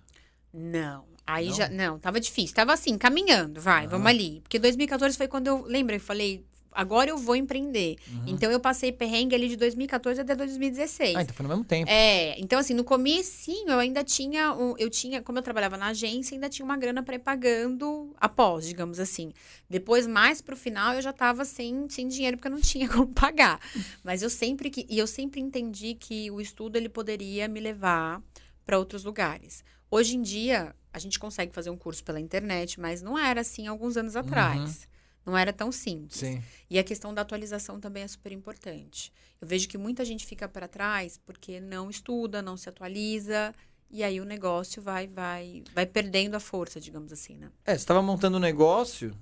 B: Não. Aí
A: Não?
B: já. Não, tava difícil. Tava assim, caminhando, vai, vamos ali. Porque 2014 foi quando eu. Lembra? Eu falei, agora eu vou empreender. Então eu passei perrengue ali de 2014 até 2016.
A: Ah, então foi no mesmo tempo.
B: É, então assim, no comecinho eu ainda tinha, um, eu tinha, como eu trabalhava na agência, ainda tinha uma grana para ir pagando após, digamos assim. Depois, mais pro final, eu já tava sem, sem dinheiro porque eu não tinha como pagar. Mas eu sempre que, e eu sempre entendi que o estudo ele poderia me levar para outros lugares. Hoje em dia, a gente consegue fazer um curso pela internet, mas não era assim alguns anos atrás. Não era tão simples.
A: Sim.
B: E a questão da atualização também é super importante. Eu vejo que muita gente fica para trás porque não estuda, não se atualiza, e aí o negócio vai vai vai perdendo a força, digamos assim, né?
A: É, você estava montando um negócio,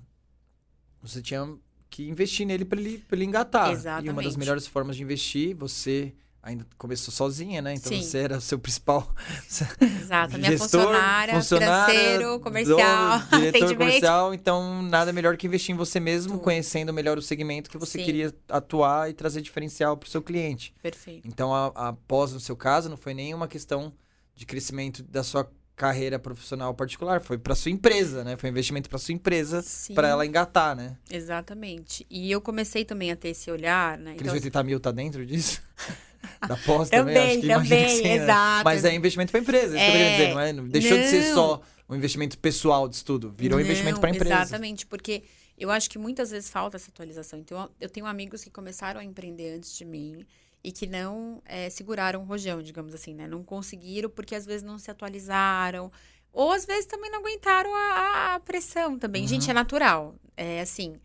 A: você tinha que investir nele para ele, pra ele engatar. E uma das
B: Exatamente.
A: melhores formas de investir, você ainda começou sozinha, né? Então
B: Sim.
A: você era o seu principal
B: Exato. A minha
A: gestor,
B: funcionária,
A: funcionária,
B: financeiro, comercial,
A: dono, diretor comercial. Então, nada melhor que investir em você mesmo,
B: Tudo.
A: conhecendo melhor o segmento que você
B: Sim.
A: queria atuar e trazer diferencial para o seu cliente.
B: Perfeito.
A: Então, a, a pós, no seu caso, não foi nem uma questão de crescimento da sua carreira profissional particular, foi para sua empresa, né? Foi um investimento para sua empresa, para ela engatar, né?
B: Exatamente. E eu comecei também a ter esse olhar, né?
A: Aqueles 80 mil tá dentro disso? da pós também,
B: Também,
A: acho que
B: também,
A: que sim, né?
B: exato.
A: Mas é investimento para empresa, é isso que eu queria
B: É.
A: dizer, não é? Não Deixou de ser
B: Não.
A: só um investimento pessoal de estudo, virou um investimento
B: Não,
A: para empresa.
B: Exatamente, porque eu acho que muitas vezes falta essa atualização. Então, eu tenho amigos que começaram a empreender antes de mim e que não eh, seguraram o rojão, digamos assim, né? Não conseguiram porque às vezes não se atualizaram. Ou às vezes também não aguentaram a, a- a pressão também.
A: Uhum.
B: Gente, é natural. É assim,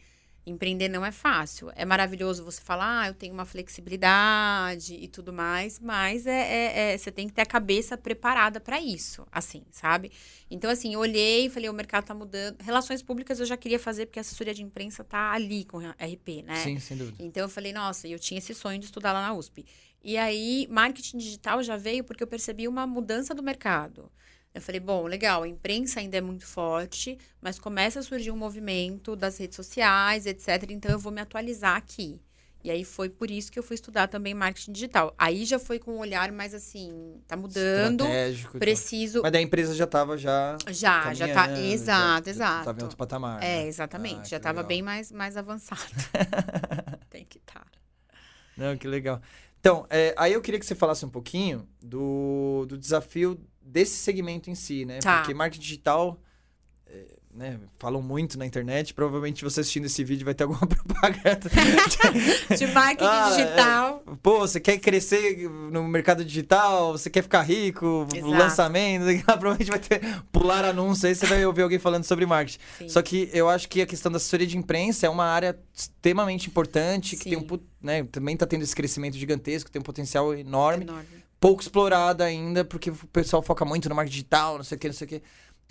B: empreender não é fácil. É maravilhoso você falar, ah, eu tenho uma flexibilidade e tudo mais, mas é, é- é- você tem que ter a cabeça preparada para isso, assim, sabe? Então, assim, eu olhei e falei, o mercado tá mudando. Relações públicas eu já queria fazer, porque a assessoria de imprensa tá ali com RP, né?
A: Sim, sem dúvida.
B: Então eu falei, nossa, eu tinha esse sonho de estudar lá na USP. E aí, marketing digital já veio porque eu percebi uma mudança do mercado. Eu falei, bom, legal, a imprensa ainda é muito forte, mas começa a surgir um movimento das redes sociais, etc. Então eu vou me atualizar aqui. E aí foi por isso que eu fui estudar também marketing digital. Aí já foi com um olhar mais assim, tá mudando,
A: Estratégico
B: preciso.
A: Mas a empresa já tava já
B: Já, já tá. Exato,
A: já,
B: exato.
A: Já tava em outro patamar.
B: É,
A: né?
B: exatamente.
A: Ah,
B: já tava
A: legal.
B: bem mais, mais avançado. Tem que estar.
A: Não, que legal. Então, é, aí eu queria que você falasse um pouquinho do, do desafio desse segmento em si, né?
B: Tá.
A: Porque marketing digital, é, né, falam muito na internet. Provavelmente você assistindo esse vídeo vai ter alguma propaganda.
B: De marketing
A: Ah, é.
B: digital.
A: Pô, você quer crescer no mercado digital, você quer ficar rico,
B: Exato.
A: lançamento, provavelmente vai ter pular anúncio aí, você vai ouvir alguém falando sobre marketing.
B: Sim.
A: Só que eu acho que a questão da assessoria de imprensa é uma área extremamente importante, que tem um,
B: Sim.
A: né, também está tendo esse crescimento gigantesco, tem um potencial enorme,
B: Enorme.
A: Pouco explorado ainda, porque o pessoal foca muito no marketing digital, não sei o que, não sei o que.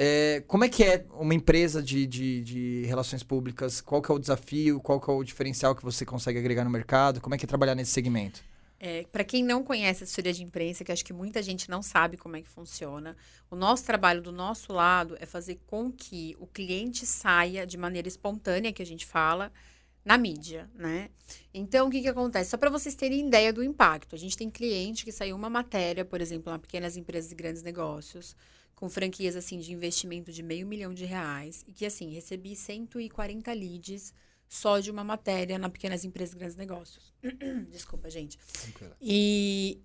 A: É, como é que é uma empresa de, de, de, relações públicas? Qual que é o desafio? Qual que é o diferencial que você consegue agregar no mercado? Como é que é trabalhar nesse segmento?
B: É, para quem não conhece a assessoria de imprensa, que acho que muita gente não sabe como é que funciona, o nosso trabalho do nosso lado é fazer com que o cliente saia de maneira espontânea, que a gente fala, na mídia, né? Então, o que, que acontece? Só para vocês terem ideia do impacto. A gente tem cliente que saiu uma matéria, por exemplo, em pequenas empresas e grandes negócios, com franquias assim de investimento de meio milhão de reais, e que assim, recebi 140 leads só de uma matéria na pequenas empresas e grandes negócios. Desculpa, gente. E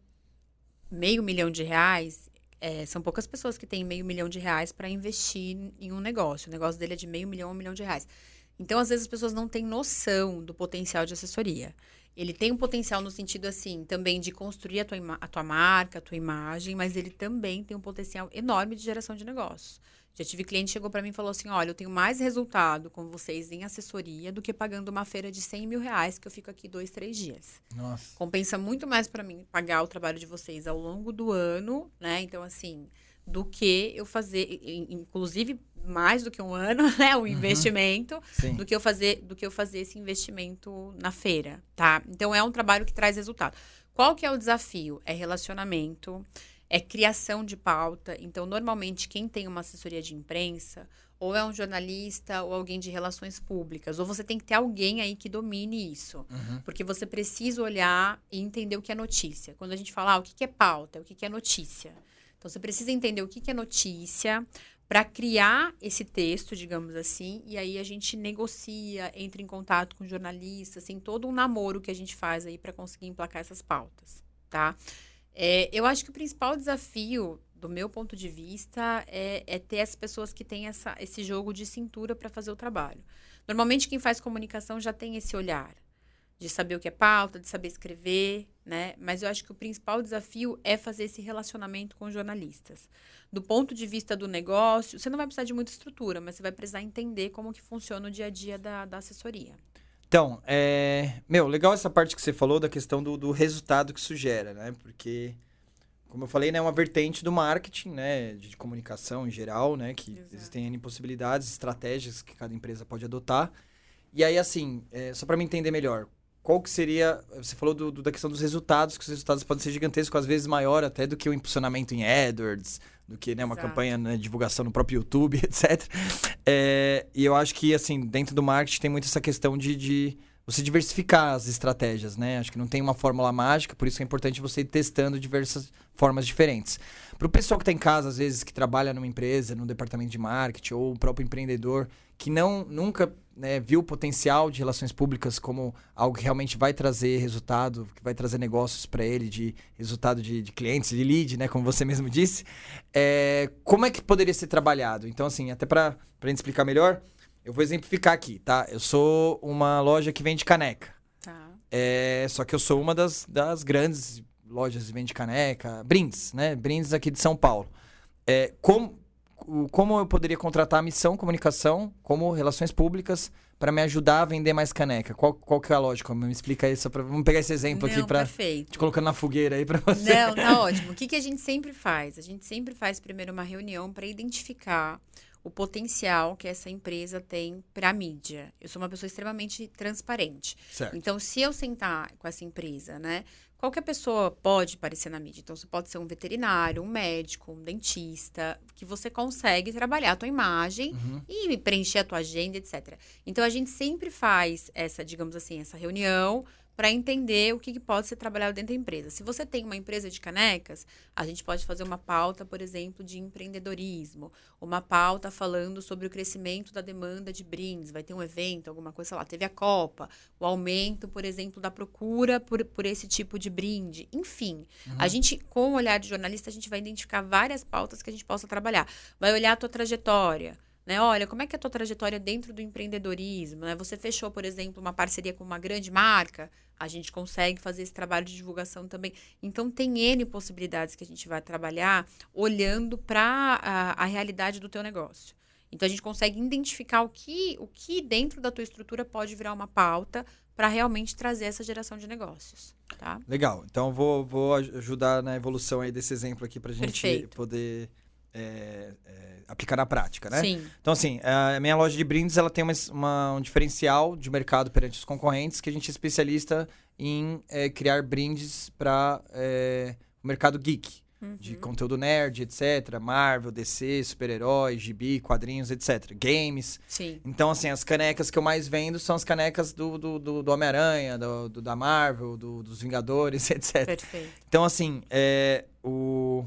B: meio milhão de reais é, são poucas pessoas que têm meio milhão de reais para investir em um negócio. O negócio dele é de meio milhão a um milhão de reais. Então, às vezes, as pessoas não têm noção do potencial de assessoria. Ele tem um potencial no sentido, assim, também de construir a tua, a tua marca, a tua imagem, mas ele também tem um potencial enorme de geração de negócios. Já tive cliente que chegou para mim e falou assim: olha, eu tenho mais resultado com vocês em assessoria do que pagando uma feira de 100 mil reais que eu fico aqui dois, três dias.
A: Nossa.
B: Compensa muito mais para mim pagar o trabalho de vocês ao longo do ano, né? Então, assim, do que eu fazer, inclusive mais do que um ano, né, o uhum. investimento, uhum. do que eu fazer, do que eu fazer esse investimento na feira, tá? Então é um trabalho que traz resultado. Qual que é o desafio? É relacionamento, é criação de pauta. Então, normalmente quem tem uma assessoria de imprensa, ou é um jornalista ou alguém de relações públicas, ou você tem que ter alguém aí que domine isso, uhum. porque você precisa olhar e entender o que é notícia. Quando a gente fala ah, o que é pauta, o que é notícia. Então, você precisa entender o que é notícia, para criar esse texto, digamos assim, e aí a gente negocia, entra em contato com jornalistas, assim, todo um namoro que a gente faz aí para conseguir emplacar essas pautas, tá? É, eu acho que o principal desafio, do meu ponto de vista, é, é ter as pessoas que têm essa, esse jogo de cintura para fazer o trabalho. Normalmente, quem faz comunicação já tem esse olhar de saber o que é pauta, de saber escrever, né? Mas eu acho que o principal desafio é fazer esse relacionamento com jornalistas. Do ponto de vista do negócio, você não vai precisar de muita estrutura, mas você vai precisar entender como que funciona o dia a dia da, da assessoria.
A: Então, é... meu, legal essa parte que você falou da questão do, do resultado que isso gera, né? Porque, como eu falei, né, é uma vertente do marketing, né? De comunicação em geral, né? Que Exato. existem N possibilidades, estratégias que cada empresa pode adotar. E aí, assim, é, só para me entender melhor, qual que seria. Você falou do, do, da questão dos resultados, que os resultados podem ser gigantescos, às vezes maior até do que o impulsionamento em AdWords, do que né, uma Exato. campanha, né, divulgação no próprio YouTube, etc. É, e eu acho que, assim, dentro do marketing tem muito essa questão de, de você diversificar as estratégias, né? Acho que não tem uma fórmula mágica, por isso é importante você ir testando diversas formas diferentes. Para o pessoal que está em casa, às vezes, que trabalha numa empresa, num departamento de marketing, ou o próprio empreendedor, que não nunca né, viu o potencial de relações públicas como algo que realmente vai trazer resultado, que vai trazer negócios para ele, de resultado de, de, clientes, de lead, né, como você mesmo disse, é, como é que poderia ser trabalhado? Então, assim, até para a gente explicar melhor, eu vou exemplificar aqui, tá? Eu sou uma loja que vende caneca. Tá. É, só que eu sou uma das, das grandes lojas que vende caneca, brindes, né? Brindes aqui de São Paulo. É, como, como eu poderia contratar a missão comunicação como relações públicas para me ajudar a vender mais caneca? Qual, qual que é a lógica? Me explica isso. Pra, vamos pegar esse exemplo Não, aqui para te colocando na fogueira aí para você.
B: Não, tá ótimo. O que, que a gente sempre faz? A gente sempre faz primeiro uma reunião para identificar o potencial que essa empresa tem para a mídia. Eu sou uma pessoa extremamente transparente. Certo. Então, se eu sentar com essa empresa, né, qualquer pessoa pode aparecer na mídia. Então, você pode ser um veterinário, um médico, um dentista, que você consegue trabalhar a tua imagem uhum. e preencher a tua agenda, etc. Então, a gente sempre faz essa, digamos assim, essa reunião para entender o que, que, pode ser trabalhado dentro da empresa. Se você tem uma empresa de canecas, a gente pode fazer uma pauta, por exemplo, de empreendedorismo, uma pauta falando sobre o crescimento da demanda de brindes, vai ter um evento, alguma coisa, lá, teve a Copa, o aumento, por exemplo, da procura por, por esse tipo de brinde. Enfim, uhum. a gente, com o olhar de jornalista, a gente vai identificar várias pautas que a gente possa trabalhar. Vai olhar a tua trajetória, né? Olha, como é que é a tua trajetória dentro do empreendedorismo? Né? Você fechou, por exemplo, uma parceria com uma grande marca, a gente consegue fazer esse trabalho de divulgação também. Então, tem N possibilidades que a gente vai trabalhar olhando para a, a realidade do teu negócio. Então, a gente consegue identificar o que, o que dentro da tua estrutura pode virar uma pauta para realmente trazer essa geração de negócios. Tá?
A: Legal. Então, vou, vou ajudar na evolução aí desse exemplo aqui para a gente Perfeito. poder é, é, aplicar na prática, né?
B: Sim.
A: Então, assim, a minha loja de brindes ela tem uma, uma, um diferencial de mercado perante os concorrentes, que a gente é especialista em é, criar brindes para é, o mercado geek.
B: Uhum.
A: De conteúdo nerd, etc. Marvel, DC, super-heróis, gibi, quadrinhos, etc. Games.
B: Sim.
A: Então, assim, as canecas que eu mais vendo são as canecas do, do, do, do Homem-Aranha, do, do- da Marvel, do- dos Vingadores, etc.
B: Perfeito.
A: Então, assim, é, o...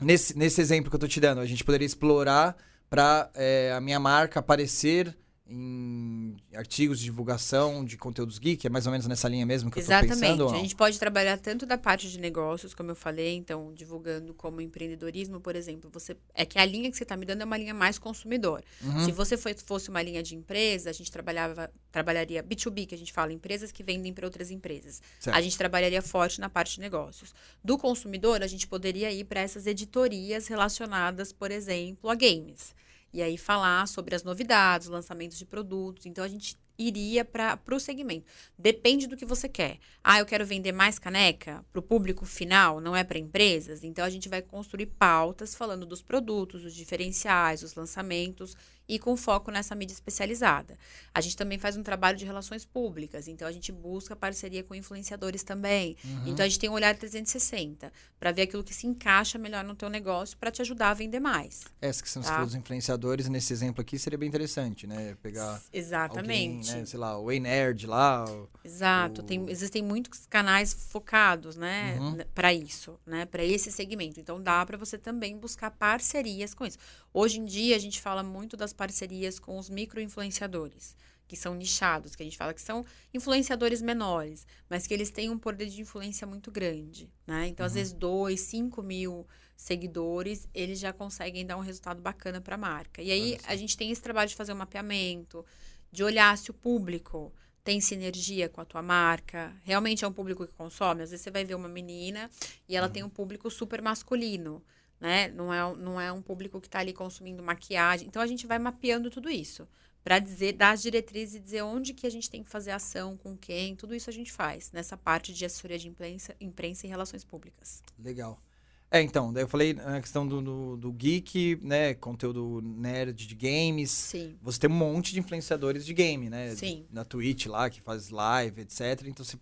A: nesse, nesse exemplo que eu tô te dando, a gente poderia explorar para a minha marca aparecer em artigos de divulgação de conteúdos geek, é mais ou menos nessa linha mesmo que eu tô
B: Exatamente.
A: pensando? ou
B: A gente pode trabalhar tanto da parte de negócios, como eu falei, então, divulgando como empreendedorismo, por exemplo, você é que a linha que você está me dando é uma linha mais consumidor.
A: Uhum.
B: Se você fosse uma linha de empresa, a gente trabalhava, trabalharia B2B, que a gente fala, empresas que vendem para outras empresas.
A: Certo.
B: A gente trabalharia forte na parte de negócios. Do consumidor, a gente poderia ir para essas editorias relacionadas, por exemplo, a games. E aí falar sobre as novidades, lançamentos de produtos. Então a gente iria para o segmento. Depende do que você quer. Ah, eu quero vender mais caneca para o público final, não é para empresas. Então a gente vai construir pautas falando dos produtos, os diferenciais, os lançamentos e com foco nessa mídia especializada. A gente também faz um trabalho de relações públicas, então a gente busca parceria com influenciadores também.
A: Uhum.
B: Então a gente tem um olhar 360 para ver aquilo que se encaixa melhor no teu negócio para te ajudar a vender mais.
A: Essa que são
B: Tá.
A: dos influenciadores, nesse exemplo aqui seria bem interessante, né? Pegar
B: Exatamente.
A: alguém, né? Sei lá, o Ei Nerd lá. o-
B: Exato,
A: o-
B: tem, existem muitos canais focados, né,
A: Uhum.
B: para isso, né, para esse segmento. Então dá para você também buscar parcerias com isso. Hoje em dia a gente fala muito das parcerias com os micro-influenciadores, que são nichados, que a gente fala que são influenciadores menores, mas que eles têm um poder de influência muito grande, né? Então às
A: Uhum.
B: vezes dois, cinco mil seguidores, eles já conseguem dar um resultado bacana para a marca. E aí a gente tem esse trabalho de fazer um mapeamento, de olhar se o público tem sinergia com a tua marca, realmente é um público que consome. Às vezes você vai ver uma menina e ela tem um público super masculino, né? Não é, não é um público que está ali consumindo maquiagem. Então a gente vai mapeando tudo isso para dizer, dar as diretrizes e dizer onde que a gente tem que fazer ação, com quem, tudo isso a gente faz nessa parte de assessoria de imprensa, imprensa e relações públicas.
A: Legal. É, então, daí eu falei na questão do, do, do geek, né? Conteúdo nerd de games.
B: Sim.
A: Você tem um monte de influenciadores de game, né?
B: Sim.
A: Na Twitch lá, que faz live, etc. Então você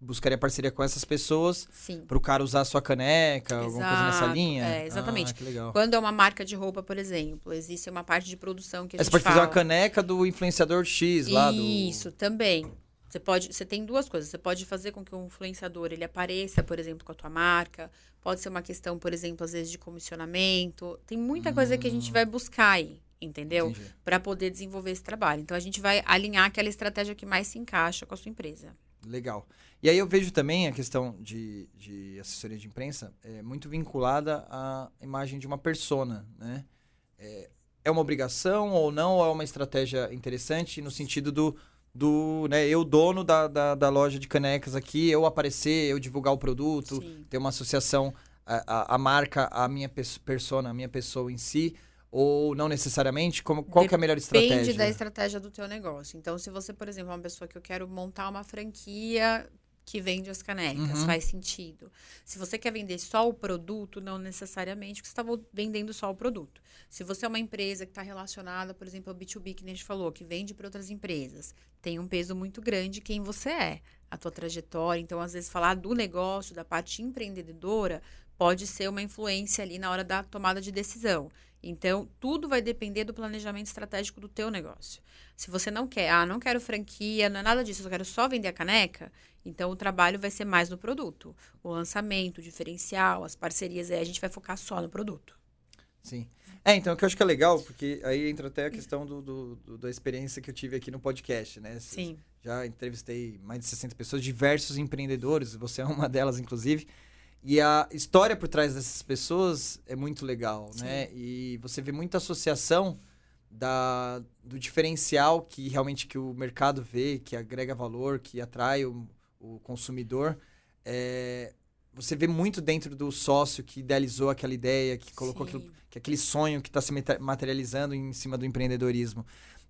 A: buscaria parceria com essas pessoas
B: Sim.
A: pro cara usar a sua caneca, alguma coisa nessa
B: Exato,
A: linha?
B: é, exatamente.
A: Ah, que legal.
B: Quando é uma marca de roupa, por exemplo, existe uma parte de produção que a
A: Aí
B: gente
A: você pode fazer
B: fala.
A: uma caneca do influenciador X lá do.
B: Isso, também. Você pode, você tem duas coisas. Você pode fazer com que o influenciador ele apareça, por exemplo, com a tua marca. Pode ser uma questão, por exemplo, às vezes de comissionamento. Tem muita coisa que a gente vai buscar aí, entendeu?
A: Hum.
B: Para poder desenvolver esse trabalho. Então a gente vai alinhar aquela estratégia que mais se encaixa com a sua empresa.
A: Legal. E aí eu vejo também a questão de, de assessoria de imprensa é, muito vinculada à imagem de uma persona, né? É, é uma obrigação ou não, ou é uma estratégia interessante no sentido do, do né, eu dono da, da, da loja de canecas aqui, eu aparecer, eu divulgar o produto,
B: Sim.
A: ter uma associação, a, a, a marca, a minha pers- persona, a minha pessoa em si, ou não necessariamente? Como, qual que é a melhor estratégia?
B: Depende da estratégia do teu negócio. Então, se você, por exemplo, é uma pessoa que eu quero montar uma franquia que vende as canecas,
A: Uhum.
B: faz sentido. Se você quer vender só o produto, não necessariamente, porque você está vendendo só o produto. Se você é uma empresa que está relacionada, por exemplo, ao B2B, que a gente falou, que vende para outras empresas, tem um peso muito grande quem você é, a tua trajetória. Então, às vezes, falar do negócio, da parte empreendedora, pode ser uma influência ali na hora da tomada de decisão. Então, tudo vai depender do planejamento estratégico do teu negócio. Se você não quer, ah, não quero franquia, não é nada disso, eu quero só vender a caneca, então o trabalho vai ser mais no produto. O lançamento, o diferencial, as parcerias, aí a gente vai focar só no produto.
A: Sim. É, então, o que eu acho que é legal, porque aí entra até a questão do, do- do- da experiência que eu tive aqui no podcast, né?
B: Sim.
A: Já entrevistei mais de 60 pessoas, diversos empreendedores, você é uma delas, inclusive. E a história por trás dessas pessoas é muito legal, né? E você vê muita associação da, do diferencial que realmente que o mercado vê, que agrega valor, que atrai o, o consumidor. É, você vê muito dentro do sócio que idealizou aquela ideia, que colocou
B: Sim.
A: aquilo, que aquele sonho que está se materializando em cima do empreendedorismo.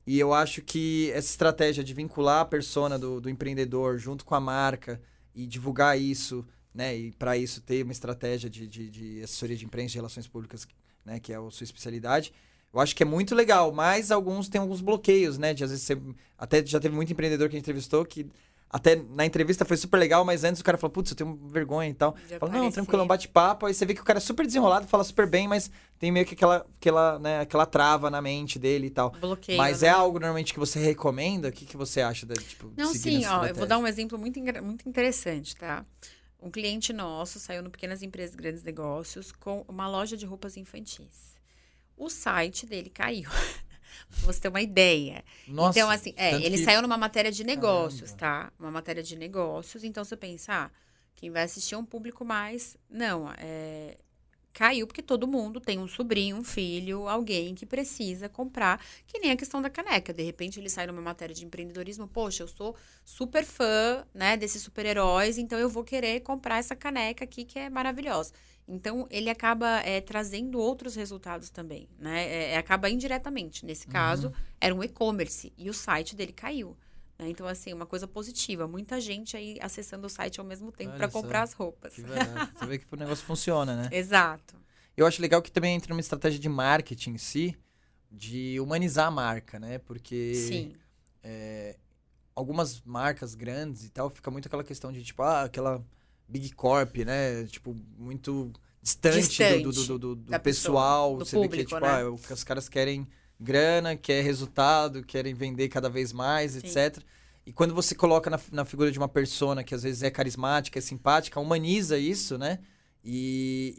A: E eu acho que essa estratégia de vincular a persona do, do empreendedor junto com a marca e divulgar isso, né? E para isso ter uma estratégia de, de, de assessoria de imprensa e relações públicas né, que é a sua especialidade. Eu acho que é muito legal, mas alguns têm alguns bloqueios, né? De às vezes você, até já teve muito empreendedor que a gente entrevistou que até na entrevista foi super legal, mas antes o cara falou, putz, eu tenho vergonha e tal. Fala, não, tranquilo, é um bate-papo. Aí você vê que o cara é super desenrolado, fala super bem, mas tem meio que aquela, aquela, né, aquela trava na mente dele e tal.
B: Bloqueio,
A: mas
B: né?
A: é algo normalmente que você recomenda? O que, que você acha da, tipo,
B: Não, sim, ó, eu vou dar um exemplo muito, muito interessante, tá? Um cliente nosso saiu no Pequenas Empresas Grandes Negócios com uma loja de roupas infantis. O site dele caiu. pra você ter uma ideia.
A: Nossa,
B: então, assim, é, ele
A: que...
B: saiu numa matéria de negócios, Caramba. tá? Uma matéria de negócios. Então, você pensa, ah, quem vai assistir é um público mais. Não, é. Caiu porque todo mundo tem um sobrinho, um filho, alguém que precisa comprar, que nem a questão da caneca. De repente ele sai numa matéria de empreendedorismo, poxa, eu sou super fã, né, desses super-heróis, então eu vou querer comprar essa caneca aqui que é maravilhosa. Então, ele acaba é, trazendo outros resultados também, né? É, acaba indiretamente. Nesse uhum. caso, era um e-commerce e o site dele caiu. Né? Então, assim, uma coisa positiva. Muita gente aí acessando o site ao mesmo tempo para comprar as roupas.
A: Que Você vê que o negócio funciona, né?
B: Exato.
A: Eu acho legal que também entra numa estratégia de marketing em si, de humanizar a marca, né? Porque...
B: Sim.
A: É, algumas marcas grandes e tal, fica muito aquela questão de, tipo, ah, aquela Big Corp, né? Tipo, muito distante, distante do, do, do, do pessoal.
B: Pessoa, do
A: Você
B: público,
A: vê que, tipo,
B: né?
A: ah, os caras querem grana, quer resultado, querem vender cada vez mais, Sim. etc. E quando você coloca na, na figura de uma persona que às vezes é carismática, é simpática, humaniza isso, né? E,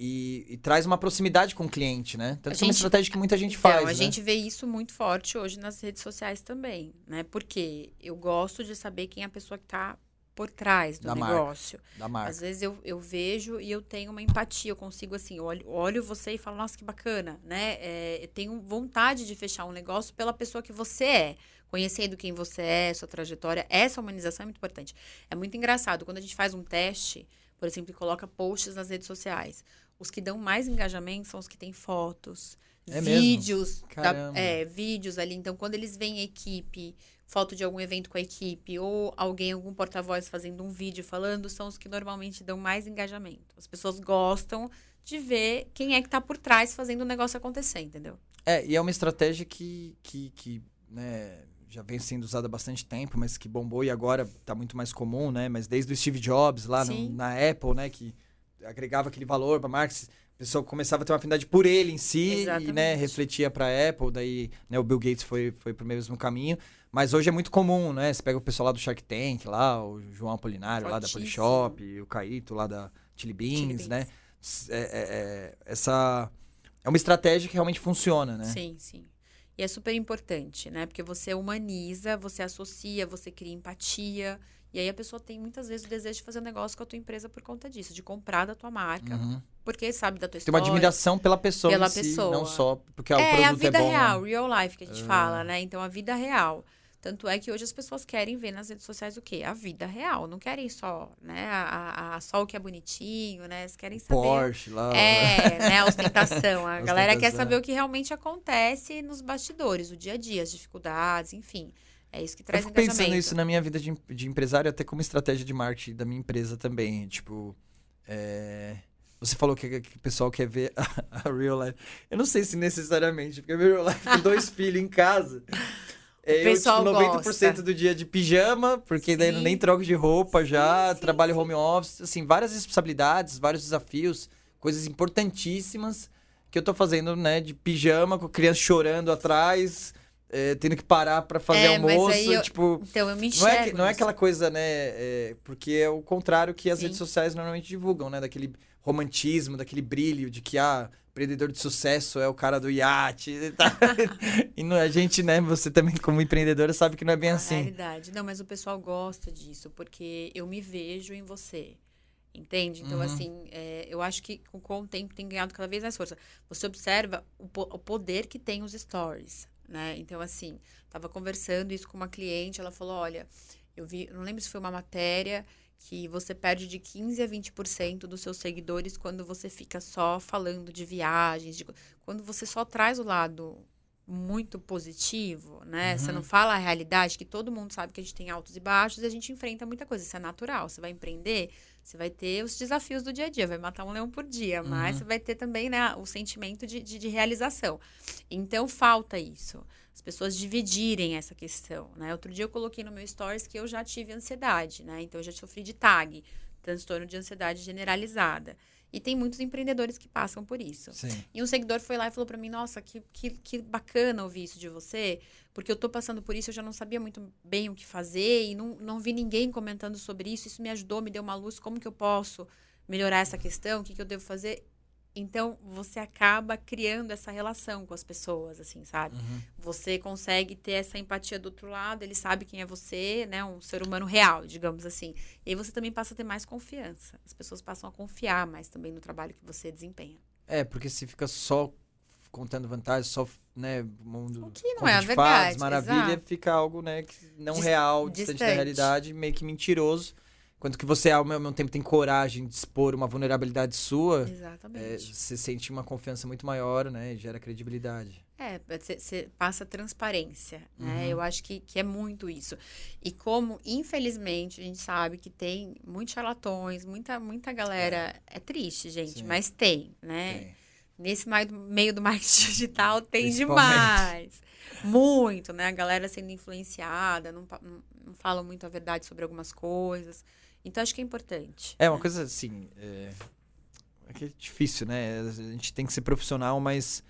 A: e, e, traz uma proximidade com o cliente, né? Tanto que é uma estratégia que muita gente
B: então,
A: faz.
B: A
A: né?
B: gente vê isso muito forte hoje nas redes sociais também, né? Porque eu gosto de saber quem é a pessoa que está por trás do
A: da
B: negócio.
A: Marca, da marca.
B: Às vezes eu, eu vejo e eu tenho uma empatia, eu consigo assim, olho, olho você e falo, nossa, que bacana, né? É, eu tenho vontade de fechar um negócio pela pessoa que você é. Conhecendo quem você é, sua trajetória, essa humanização é muito importante. É muito engraçado, quando a gente faz um teste, por exemplo, e coloca posts nas redes sociais, os que dão mais engajamento são os que têm fotos,
A: é
B: vídeos, da, é, vídeos ali. Então, quando eles veem a equipe, foto de algum evento com a equipe, ou alguém, algum porta-voz fazendo um vídeo falando, são os que normalmente dão mais engajamento. As pessoas gostam de ver quem é que está por trás fazendo o negócio acontecer, entendeu?
A: É, e é uma estratégia que, que, que né, já vem sendo usada há bastante tempo, mas que bombou e agora está muito mais comum, né? Mas desde o Steve Jobs lá no, na Apple, né? Que agregava aquele valor para Marx pessoa começava a ter uma afinidade por ele em si Exatamente. e né, refletia para a Apple, daí né, o Bill Gates foi, foi pro mesmo caminho. Mas hoje é muito comum, né? Você pega o pessoal lá do Shark Tank, lá, o João Apolinário Fortíssimo. lá da Polishop, o Caíto lá da Chili Beans, Chili Beans. né? É, é, é, essa é uma estratégia que realmente funciona, né?
B: Sim, sim. E é super importante, né? Porque você humaniza, você associa, você cria empatia. E aí a pessoa tem muitas vezes o desejo de fazer um negócio com a tua empresa por conta disso, de comprar da tua marca, uhum. porque sabe da tua história.
A: Tem uma admiração pela pessoa, pela pessoa, si, não só porque é, o produto
B: é a vida
A: é bom,
B: real,
A: né?
B: real life que a gente fala, né? Então a vida real. Tanto é que hoje as pessoas querem ver nas redes sociais o quê? A vida real. Não querem só, né? A, a, a só o que é bonitinho, né? Eles querem saber.
A: Porsche lá.
B: É, né? A ostentação. A galera quer saber o que realmente acontece nos bastidores, o dia a dia, as dificuldades, enfim. É isso que traz
A: eu fico pensando isso na minha vida de, de empresário, até como estratégia de marketing da minha empresa também. Tipo, é... Você falou que, que, o pessoal quer ver a, a, real life. Eu não sei se necessariamente, porque a real life com dois filhos em casa. É, eu, tipo, 90% gosta. do dia de pijama, porque Sim. daí eu nem troco de roupa já, sim, trabalho home office, assim, várias responsabilidades, vários desafios, coisas importantíssimas que eu tô fazendo, né, de pijama, com criança chorando atrás, é, tendo que parar para fazer é, almoço, eu, tipo...
B: Então eu me
A: não é, não é aquela coisa, né, é, porque é o contrário que as Sim. redes sociais normalmente divulgam, né, daquele romantismo, daquele brilho de que, ah, empreendedor de sucesso é o cara do iate e tal. e não, a gente, né, você também como empreendedora sabe que não é bem assim. É
B: verdade. Não, mas o pessoal gosta disso, porque eu me vejo em você. Entende? Então, uhum. assim, é, eu acho que com o tempo tem ganhado cada vez mais força. Você observa o, o poder que tem os stories, né? Então, assim, tava conversando isso com uma cliente, ela falou, olha, eu vi, não lembro se foi uma matéria que você perde de 15 a 20% dos seus seguidores quando você fica só falando de viagens, de, quando você só traz o lado muito positivo, né? Uhum. Você não fala a realidade, que todo mundo sabe que a gente tem altos e baixos e a gente enfrenta muita coisa. Isso é natural. Você vai empreender, Você vai ter os desafios do dia a dia, vai matar um leão por dia, mas
A: Uhum.
B: você vai ter também né, o sentimento de, de, de realização. Então, falta isso. As pessoas dividirem essa questão, né? Outro dia eu coloquei no meu stories que eu já tive ansiedade, né? Então, eu já sofri de TAG, transtorno de ansiedade generalizada. E tem muitos empreendedores que passam por isso.
A: Sim.
B: E um seguidor foi lá e falou pra mim: Nossa, que, que, que bacana ouvir isso de você, porque eu tô passando por isso, eu já não sabia muito bem o que fazer e não, não vi ninguém comentando sobre isso. Isso me ajudou, me deu uma luz. Como que eu posso melhorar essa questão? O que, que eu devo fazer? Então, você acaba criando essa relação com as pessoas, assim, sabe?
A: Uhum.
B: Você consegue ter essa empatia do outro lado, ele sabe quem é você, né? Um ser humano real, digamos assim. E aí você também passa a ter mais confiança. As pessoas passam a confiar mais também no trabalho que você desempenha.
A: É, porque se fica só contando vantagens, só, né, mundo
B: O que não é a
A: de
B: verdade,
A: fadas, maravilha,
B: exato.
A: fica algo, né, que não
B: Dis-
A: real, distante, da
B: distante.
A: realidade, meio que mentiroso. Enquanto que você, ao mesmo tempo, tem coragem de expor uma vulnerabilidade sua, é,
B: Exatamente.
A: você sente uma confiança muito maior, né, e gera credibilidade.
B: É, você passa transparência, né?
A: Uhum.
B: Eu acho que, que é muito isso. E como, infelizmente, a gente sabe que tem muitos charlatões, muita, muita galera. É, triste, gente,
A: Sim.
B: mas tem, né?
A: Tem.
B: Nesse meio do, marketing digital tem demais. Muito, né? A galera sendo influenciada, não, não, não falam muito a verdade sobre algumas coisas. Então, acho que é importante.
A: É, uma coisa assim. É, é que é difícil, né? A gente tem que ser profissional, mas.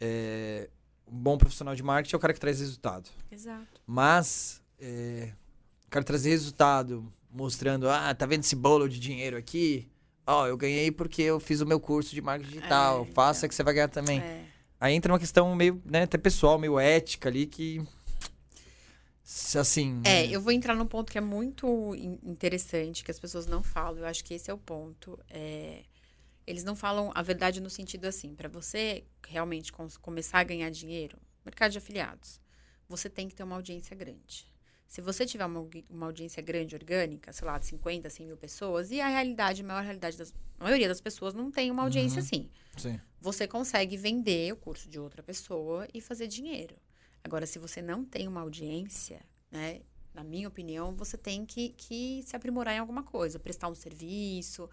A: É, um bom profissional de marketing é o cara que traz resultado.
B: Exato.
A: Mas. É, o cara trazer resultado mostrando, ah, tá vendo esse bolo de dinheiro aqui? Ó, eu ganhei porque eu fiz o meu curso de marketing digital.
B: É,
A: Faça
B: então.
A: que você vai ganhar também.
B: É.
A: Aí entra uma questão meio, né, até pessoal, meio ética ali que. Se Assim.
B: É,
A: né,
B: eu vou entrar num ponto que é muito in- interessante, que as pessoas não falam. Eu acho que esse é o ponto. É, eles não falam a verdade no sentido assim, para você realmente começar a ganhar dinheiro, mercado de afiliados, você tem que ter uma audiência grande. Se você tiver uma, uma audiência grande, orgânica, sei lá, de 50, 100 mil pessoas, e a realidade, a maior realidade das a maioria das pessoas não tem uma audiência
A: Uhum.
B: assim
A: Sim.
B: você consegue vender o curso de outra pessoa e fazer dinheiro. Agora, se você não tem uma audiência, né, na minha opinião, você tem que, que se aprimorar em alguma coisa, prestar um serviço,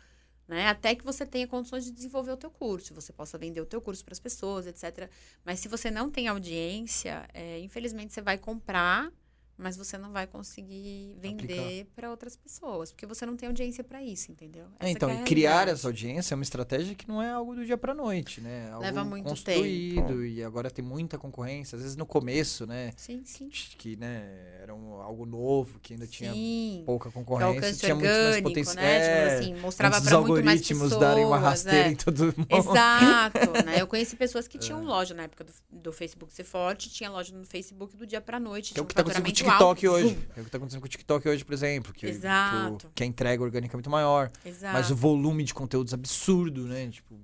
B: né, até que você tenha condições de desenvolver o teu curso, você possa vender o teu curso para as pessoas, etc. Mas se você não tem audiência, é, infelizmente você vai comprar, mas você não vai conseguir vender para outras pessoas, porque você não tem audiência para isso, entendeu?
A: É, então,
B: é
A: criar essa audiência é uma estratégia que não é algo do dia pra noite, né? É algo
B: Leva muito
A: construído
B: tempo.
A: e agora tem muita concorrência. Às vezes no começo, né?
B: Sim, sim.
A: Que né, era um- algo novo, que ainda tinha
B: Sim.
A: pouca concorrência, tinha muito mais
B: orgânico,
A: potencial.
B: né?
A: É,
B: tipo assim, mostrava para muito mais pessoas.
A: algoritmos darem uma rasteira
B: é.
A: em todo mundo.
B: Exato, né? Eu conheci pessoas que tinham loja na época do, do Facebook ser forte, tinha loja no Facebook do dia pra noite,
A: é
B: tinha um
A: que tá
B: faturamento
A: TikTok
B: alto.
A: hoje. É o que tá acontecendo com o TikTok hoje, por exemplo. Que,
B: Exato.
A: Que, o- que a entrega orgânica é muito maior.
B: Exato.
A: Mas o volume de conteúdos absurdo, né? Tipo,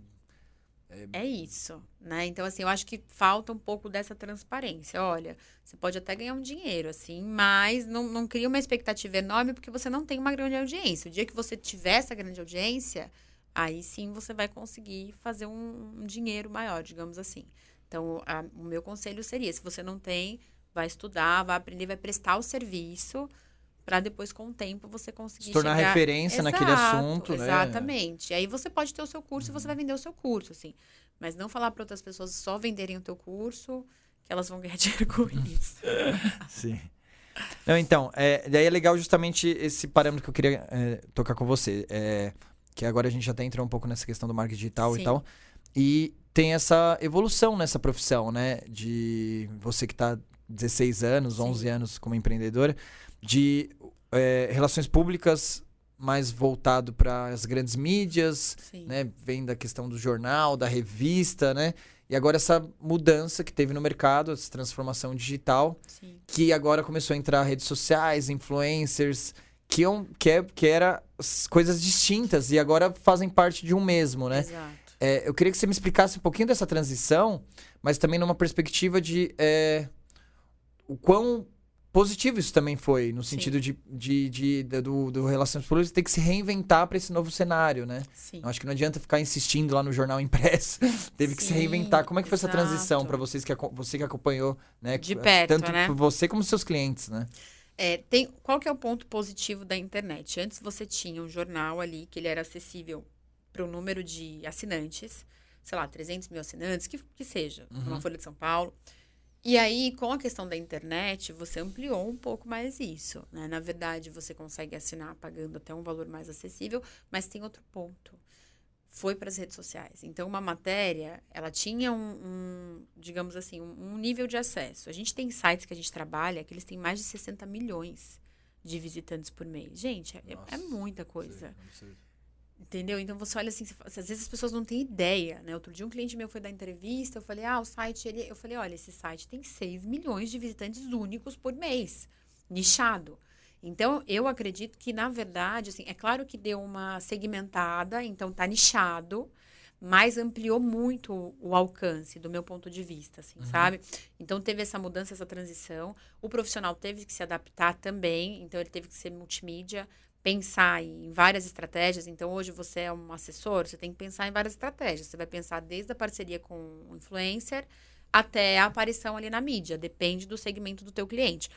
B: É isso, né? Então, assim, eu acho que falta um pouco dessa transparência. Olha, você pode até ganhar um dinheiro, assim, mas não, não cria uma expectativa enorme porque você não tem uma grande audiência. O dia que você tiver essa grande audiência, aí sim você vai conseguir fazer um, um dinheiro maior, digamos assim. Então, a- o meu conselho seria: se você não tem, vai estudar, vai aprender, vai prestar o serviço para depois, com o tempo, você conseguir
A: se tornar
B: chegar...
A: referência naquele
B: Exato,
A: assunto, né?
B: Exatamente. E aí você pode ter o seu curso e você vai vender o seu curso, assim. Mas não falar para outras pessoas só venderem o teu curso, que elas vão ganhar dinheiro com isso.
A: Sim. Não, então, é, daí é legal justamente esse parâmetro que eu queria é, tocar com você. É, que agora a gente já até entrou um pouco nessa questão do marketing digital
B: Sim.
A: e tal. E tem essa evolução nessa profissão, né? De você que está 16 anos,
B: Sim.
A: 11 anos como empreendedora, de é, relações públicas mais voltado para as grandes mídias,
B: Sim.
A: né? Vem da questão do jornal, da revista, né? E agora essa mudança que teve no mercado, essa transformação digital,
B: Sim.
A: que agora começou a entrar redes sociais, influencers, que, é um- que, é, que era coisas distintas e agora fazem parte de um mesmo, né?
B: Exato.
A: É, eu queria que você me explicasse um pouquinho dessa transição, mas também numa perspectiva de é, o quão positivo isso também foi, no
B: Sim.
A: sentido de, de, de- da- do, do Relações Públicas ter que se reinventar para esse novo cenário, né?
B: Sim.
A: Eu acho que não adianta ficar insistindo lá no jornal impresso. Teve que se
B: Sim,
A: reinventar. Como é que foi essa transição
B: exato.
A: para vocês que você que acompanhou, né?
B: De perto,
A: tanto
B: né?
A: você como seus clientes, né?
B: É, tem, qual que é o ponto positivo da internet? Antes você tinha um jornal ali que ele era acessível para o número de assinantes, sei lá, 300 mil assinantes, que, que seja, uhum. uma Folha de São Paulo. E aí, com a questão da internet, você ampliou um pouco mais isso. Né? Na verdade, você consegue assinar pagando até um valor mais acessível, mas tem outro ponto. Foi para as redes sociais. Então, uma matéria, ela tinha um, um digamos assim, um, um, nível de acesso. A gente tem sites que a gente trabalha que eles têm mais de 60 milhões de visitantes por mês. Gente, é, é muita coisa. Sim, Entendeu? Então você olha assim, você, às vezes as pessoas não têm ideia, né? Outro dia um cliente meu foi dar entrevista, eu falei, ah, o site, ele, eu falei, olha, esse site tem 6 milhões de visitantes únicos por mês, nichado. Então, eu acredito que, na verdade, assim, é claro que deu uma segmentada, então tá nichado, mas ampliou muito o, alcance, do meu ponto de vista, assim, uhum. sabe? Então, teve essa mudança, essa transição. O profissional teve que se adaptar também, então ele teve que ser multimídia, pensar em várias estratégias. Então, hoje você é um assessor, você tem que pensar em várias estratégias. Você vai pensar desde a parceria com o influencer até a aparição ali na mídia. Depende do segmento do teu cliente.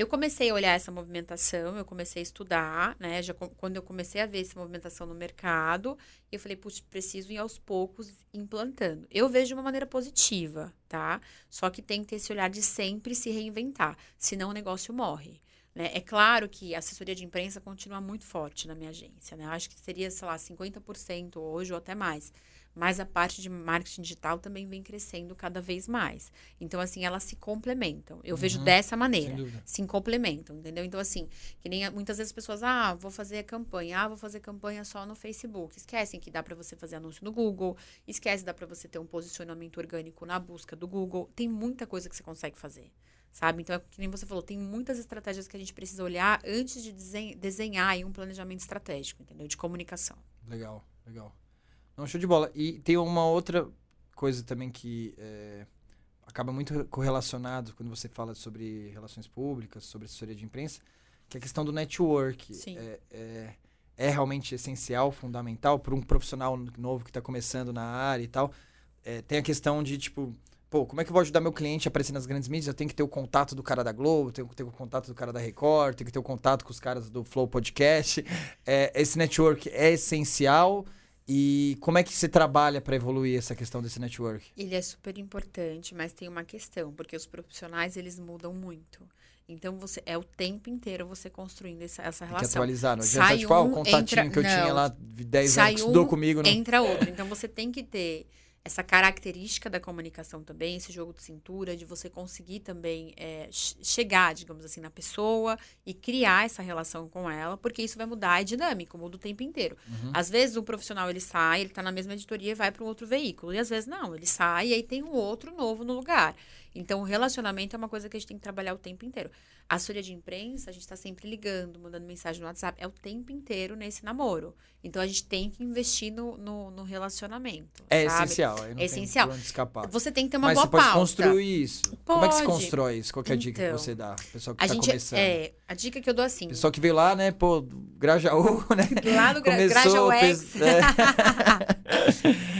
B: Eu comecei a olhar essa movimentação, eu comecei a estudar, né? Já quando eu comecei a ver essa movimentação no mercado, eu falei, putz, preciso ir aos poucos implantando. Eu vejo de uma maneira positiva, tá? Só que tem que ter esse olhar de sempre se reinventar, senão o negócio morre. Né? É claro que a assessoria de imprensa continua muito forte na minha agência. Né? Eu acho que seria, sei lá, 50% hoje ou até mais. Mas a parte de marketing digital também vem crescendo cada vez mais. Então, assim, elas se complementam. Eu uhum, vejo dessa maneira. Se complementam, entendeu? Então, assim, que nem muitas vezes as pessoas, ah, vou fazer campanha, ah, vou fazer campanha só no Facebook. Esquecem que dá para você fazer anúncio no Google, esquece dá para você ter um posicionamento orgânico na busca do Google. Tem muita coisa que você consegue fazer sabe? Então, é que nem você falou, tem muitas estratégias que a gente precisa olhar antes de desenhar um planejamento estratégico, entendeu? De comunicação.
A: Legal, legal. Não, show de bola. E tem uma outra coisa também que é, acaba muito correlacionado quando você fala sobre relações públicas, sobre assessoria de imprensa, que é a questão do network.
B: Sim.
A: É, é, é realmente essencial, fundamental para um profissional novo que está começando na área e tal. É, tem a questão de, tipo, pô, como é que eu vou ajudar meu cliente a aparecer nas grandes mídias? Eu tenho que ter o contato do cara da Globo, tenho que ter o contato do cara da Record, tenho que ter o contato com os caras do Flow Podcast. É, esse network é essencial. E como é que você trabalha para evoluir essa questão desse network?
B: Ele é super importante, mas tem uma questão, porque os profissionais eles mudam muito. Então você é o tempo inteiro você construindo essa, essa relação. Tem que
A: atualizar, não adianta, tipo, um, ah, o contatinho entra, que eu não, tinha lá 10 anos que estudou um, comigo. Não...
B: Entra outro. Então você tem que ter essa característica da comunicação também, esse jogo de cintura, de você conseguir também é, chegar, digamos assim, na pessoa e criar essa relação com ela, porque isso vai mudar, é dinâmico, muda o tempo inteiro. Uhum. Às vezes o profissional ele sai, ele está na mesma editoria e vai para um outro veículo, e às vezes não, ele sai e aí tem um outro novo no lugar. Então, o relacionamento é uma coisa que a gente tem que trabalhar o tempo inteiro. A assessoria de imprensa, a gente está sempre ligando, mandando mensagem no WhatsApp, é o tempo inteiro nesse namoro. Então, a gente tem que investir no, no, no relacionamento.
A: É
B: sabe?
A: essencial.
B: é essencial. Você tem que ter uma
A: Mas
B: boa
A: você pode
B: pauta.
A: construir isso.
B: Pode.
A: Como é que se constrói isso? Qual é a dica
B: então,
A: que você dá? Pessoal que está começando.
B: É, a dica que eu dou assim.
A: Pessoal que veio lá, né, pô, Grajaú, né?
B: Lá do Gra Começou, Grajaú fez, é.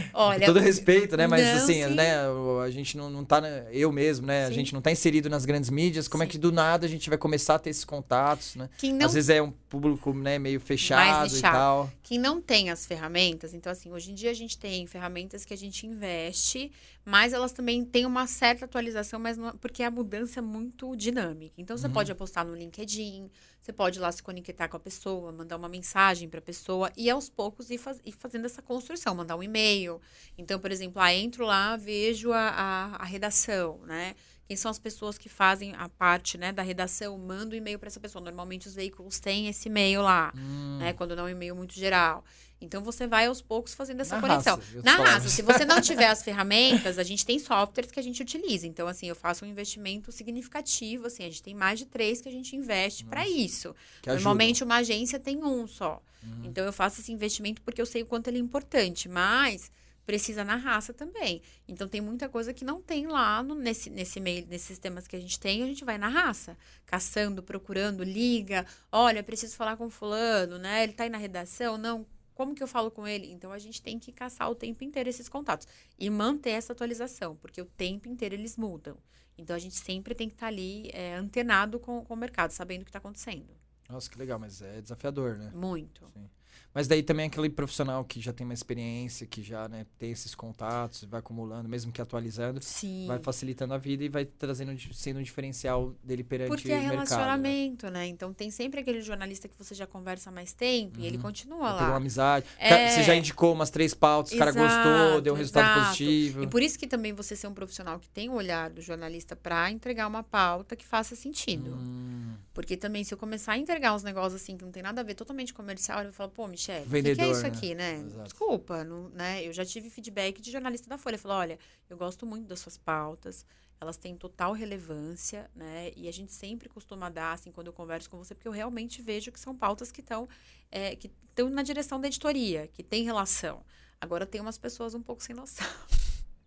A: Olha, Com todo respeito, né? Mas não, assim, sim. né, a gente não, não tá, eu mesmo, né? Sim. A gente não tá inserido nas grandes mídias. Como sim. é que do nada a gente vai começar a ter esses contatos, né? Não... Às vezes é um público, né, meio fechado e tal.
B: Quem não tem as ferramentas, então assim, hoje em dia a gente tem ferramentas que a gente investe, mas elas também têm uma certa atualização, mas não, porque a mudança é muito dinâmica. Então você uhum. pode apostar no LinkedIn, você pode ir lá se conectar com a pessoa, mandar uma mensagem para a pessoa e aos poucos ir, faz, ir, fazendo essa construção, mandar um e-mail. Então, por exemplo, ah, entro lá, vejo a, a, a redação, né? Quem são as pessoas que fazem a parte né, da redação? Manda o um e-mail para essa pessoa. Normalmente os veículos têm esse e-mail lá, hum. né? Quando não é um e-mail muito geral. Então você vai aos poucos fazendo essa Na conexão. Raça, Na raça, se você não tiver as ferramentas, a gente tem softwares que a gente utiliza. Então, assim, eu faço um investimento significativo. Assim, a gente tem mais de três que a gente investe para isso. Normalmente uma agência tem um só. Uhum. Então eu faço esse investimento porque eu sei o quanto ele é importante. Mas precisa na raça também. Então tem muita coisa que não tem lá no, nesse, nesse meio, nesses sistemas que a gente tem, a gente vai na raça, caçando, procurando, liga, olha, preciso falar com fulano, né? Ele tá aí na redação, não como que eu falo com ele? Então a gente tem que caçar o tempo inteiro esses contatos e manter essa atualização, porque o tempo inteiro eles mudam. Então a gente sempre tem que estar tá ali é, antenado com, com o mercado, sabendo o que está acontecendo.
A: Nossa, que legal, mas é desafiador, né?
B: Muito.
A: Sim. Mas daí também aquele profissional que já tem uma experiência, que já né, tem esses contatos, vai acumulando, mesmo que atualizando,
B: Sim.
A: vai facilitando a vida e vai trazendo sendo um diferencial dele perante
B: Porque
A: é
B: o mercado. Porque é relacionamento, né? né? Então tem sempre aquele jornalista que você já conversa há mais tempo uhum. e ele uhum. continua lá.
A: Uma amizade. É... Você já indicou umas três pautas, o cara gostou, deu um resultado
B: exato.
A: positivo.
B: E por isso que também você ser um profissional que tem o olhar do jornalista para entregar uma pauta que faça sentido. Hum. Porque também se eu começar a entregar uns negócios assim que não tem nada a ver, totalmente comercial, eu falar, pô, Michelle, o que, que, é isso né? aqui, né? Desculpa, não, né? Eu já tive feedback de jornalista da Folha. Falou, olha, eu gosto muito das suas pautas, elas têm total relevância, né? E a gente sempre costuma dar, assim, quando eu converso com você, porque eu realmente vejo que são pautas que estão é, que estão na direção da editoria, que tem relação. Agora tem umas pessoas um pouco sem noção.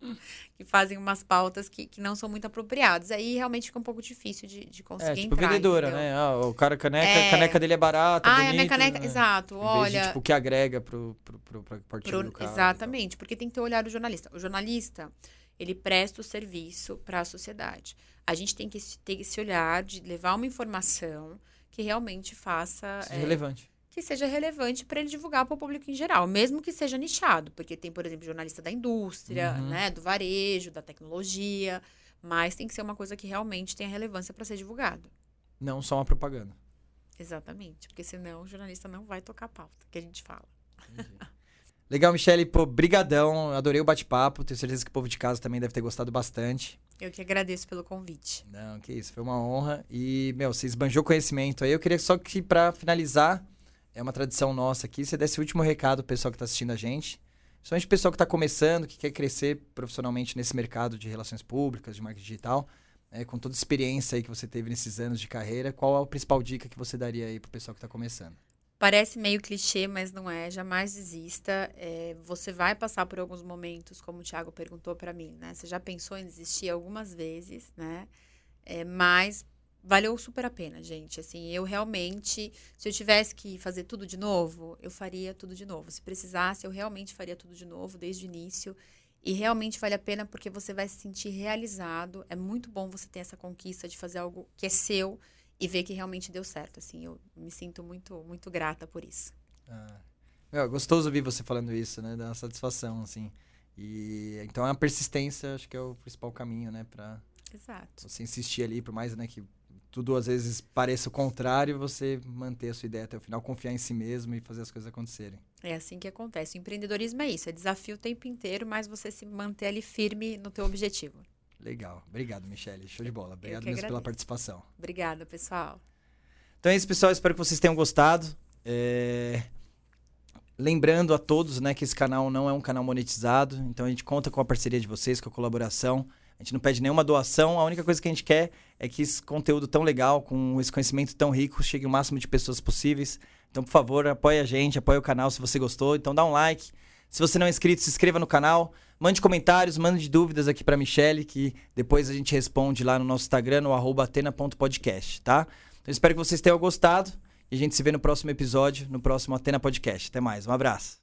B: que fazem umas pautas que, que não são muito apropriadas. Aí realmente fica um pouco difícil de, de conseguir é, tipo
A: entrar, vendedora,
B: entendeu?
A: né? Ah, o cara caneca, é... caneca dele é barata,
B: ah,
A: bonito,
B: a minha caneca,
A: né?
B: exato, olha...
A: De, tipo, o que agrega pro, pro, pro, pro partido pro, do cara.
B: Exatamente, porque tem que ter o olhar do jornalista. O jornalista, ele presta o serviço para a sociedade. A gente tem que ter esse olhar de levar uma informação que realmente faça...
A: É, relevante
B: que seja relevante para ele divulgar para o público em geral, mesmo que seja nichado, porque tem, por exemplo, jornalista da indústria, uhum. né, do varejo, da tecnologia, mas tem que ser uma coisa que realmente tenha relevância para ser divulgado.
A: Não só uma propaganda.
B: Exatamente, porque senão o jornalista não vai tocar a pauta que a gente fala.
A: Legal, Michele, pô, brigadão, adorei o bate-papo, tenho certeza que o povo de casa também deve ter gostado bastante.
B: Eu que agradeço pelo convite.
A: Não, que isso, foi uma honra e, meu, você esbanjou conhecimento aí, eu queria só que para finalizar, é uma tradição nossa aqui. Você desse o último recado pro pessoal que está assistindo a gente. Principalmente o pessoal que está começando, que quer crescer profissionalmente nesse mercado de relações públicas, de marketing digital. É, com toda a experiência aí que você teve nesses anos de carreira, qual é a principal dica que você daria aí pro pessoal que está começando?
B: Parece meio clichê, mas não é. Jamais desista. É, você vai passar por alguns momentos, como o Thiago perguntou para mim, né? Você já pensou em desistir algumas vezes, né? É, mas valeu super a pena, gente. Assim, eu realmente, se eu tivesse que fazer tudo de novo, eu faria tudo de novo. Se precisasse, eu realmente faria tudo de novo desde o início. E realmente vale a pena porque você vai se sentir realizado. É muito bom você ter essa conquista de fazer algo que é seu e ver que realmente deu certo. Assim, eu me sinto muito, muito grata por isso.
A: Ah, é gostoso ouvir você falando isso, né? Dá uma satisfação, assim. E então a persistência, acho que é o principal caminho, né?
B: Exato.
A: você insistir ali, por mais né, que tudo às vezes pareça o contrário, você manter a sua ideia até o final, confiar em si mesmo e fazer as coisas acontecerem.
B: É assim que acontece. O empreendedorismo é isso, é desafio o tempo inteiro, mas você se manter ali firme no teu objetivo.
A: Legal. Obrigado, Michele. Show de bola. Obrigado mesmo pela participação.
B: Obrigada, pessoal.
A: Então é isso, pessoal. Espero que vocês tenham gostado. É... Lembrando a todos né, que esse canal não é um canal monetizado, então a gente conta com a parceria de vocês, com a colaboração. A gente não pede nenhuma doação, a única coisa que a gente quer é que esse conteúdo tão legal, com esse conhecimento tão rico, chegue o máximo de pessoas possíveis. Então, por favor, apoie a gente, apoie o canal se você gostou. Então, dá um like. Se você não é inscrito, se inscreva no canal. Mande comentários, mande dúvidas aqui para Michelle, que depois a gente responde lá no nosso Instagram, no atena.podcast, tá? Então, espero que vocês tenham gostado. E a gente se vê no próximo episódio, no próximo Atena Podcast. Até mais, um abraço.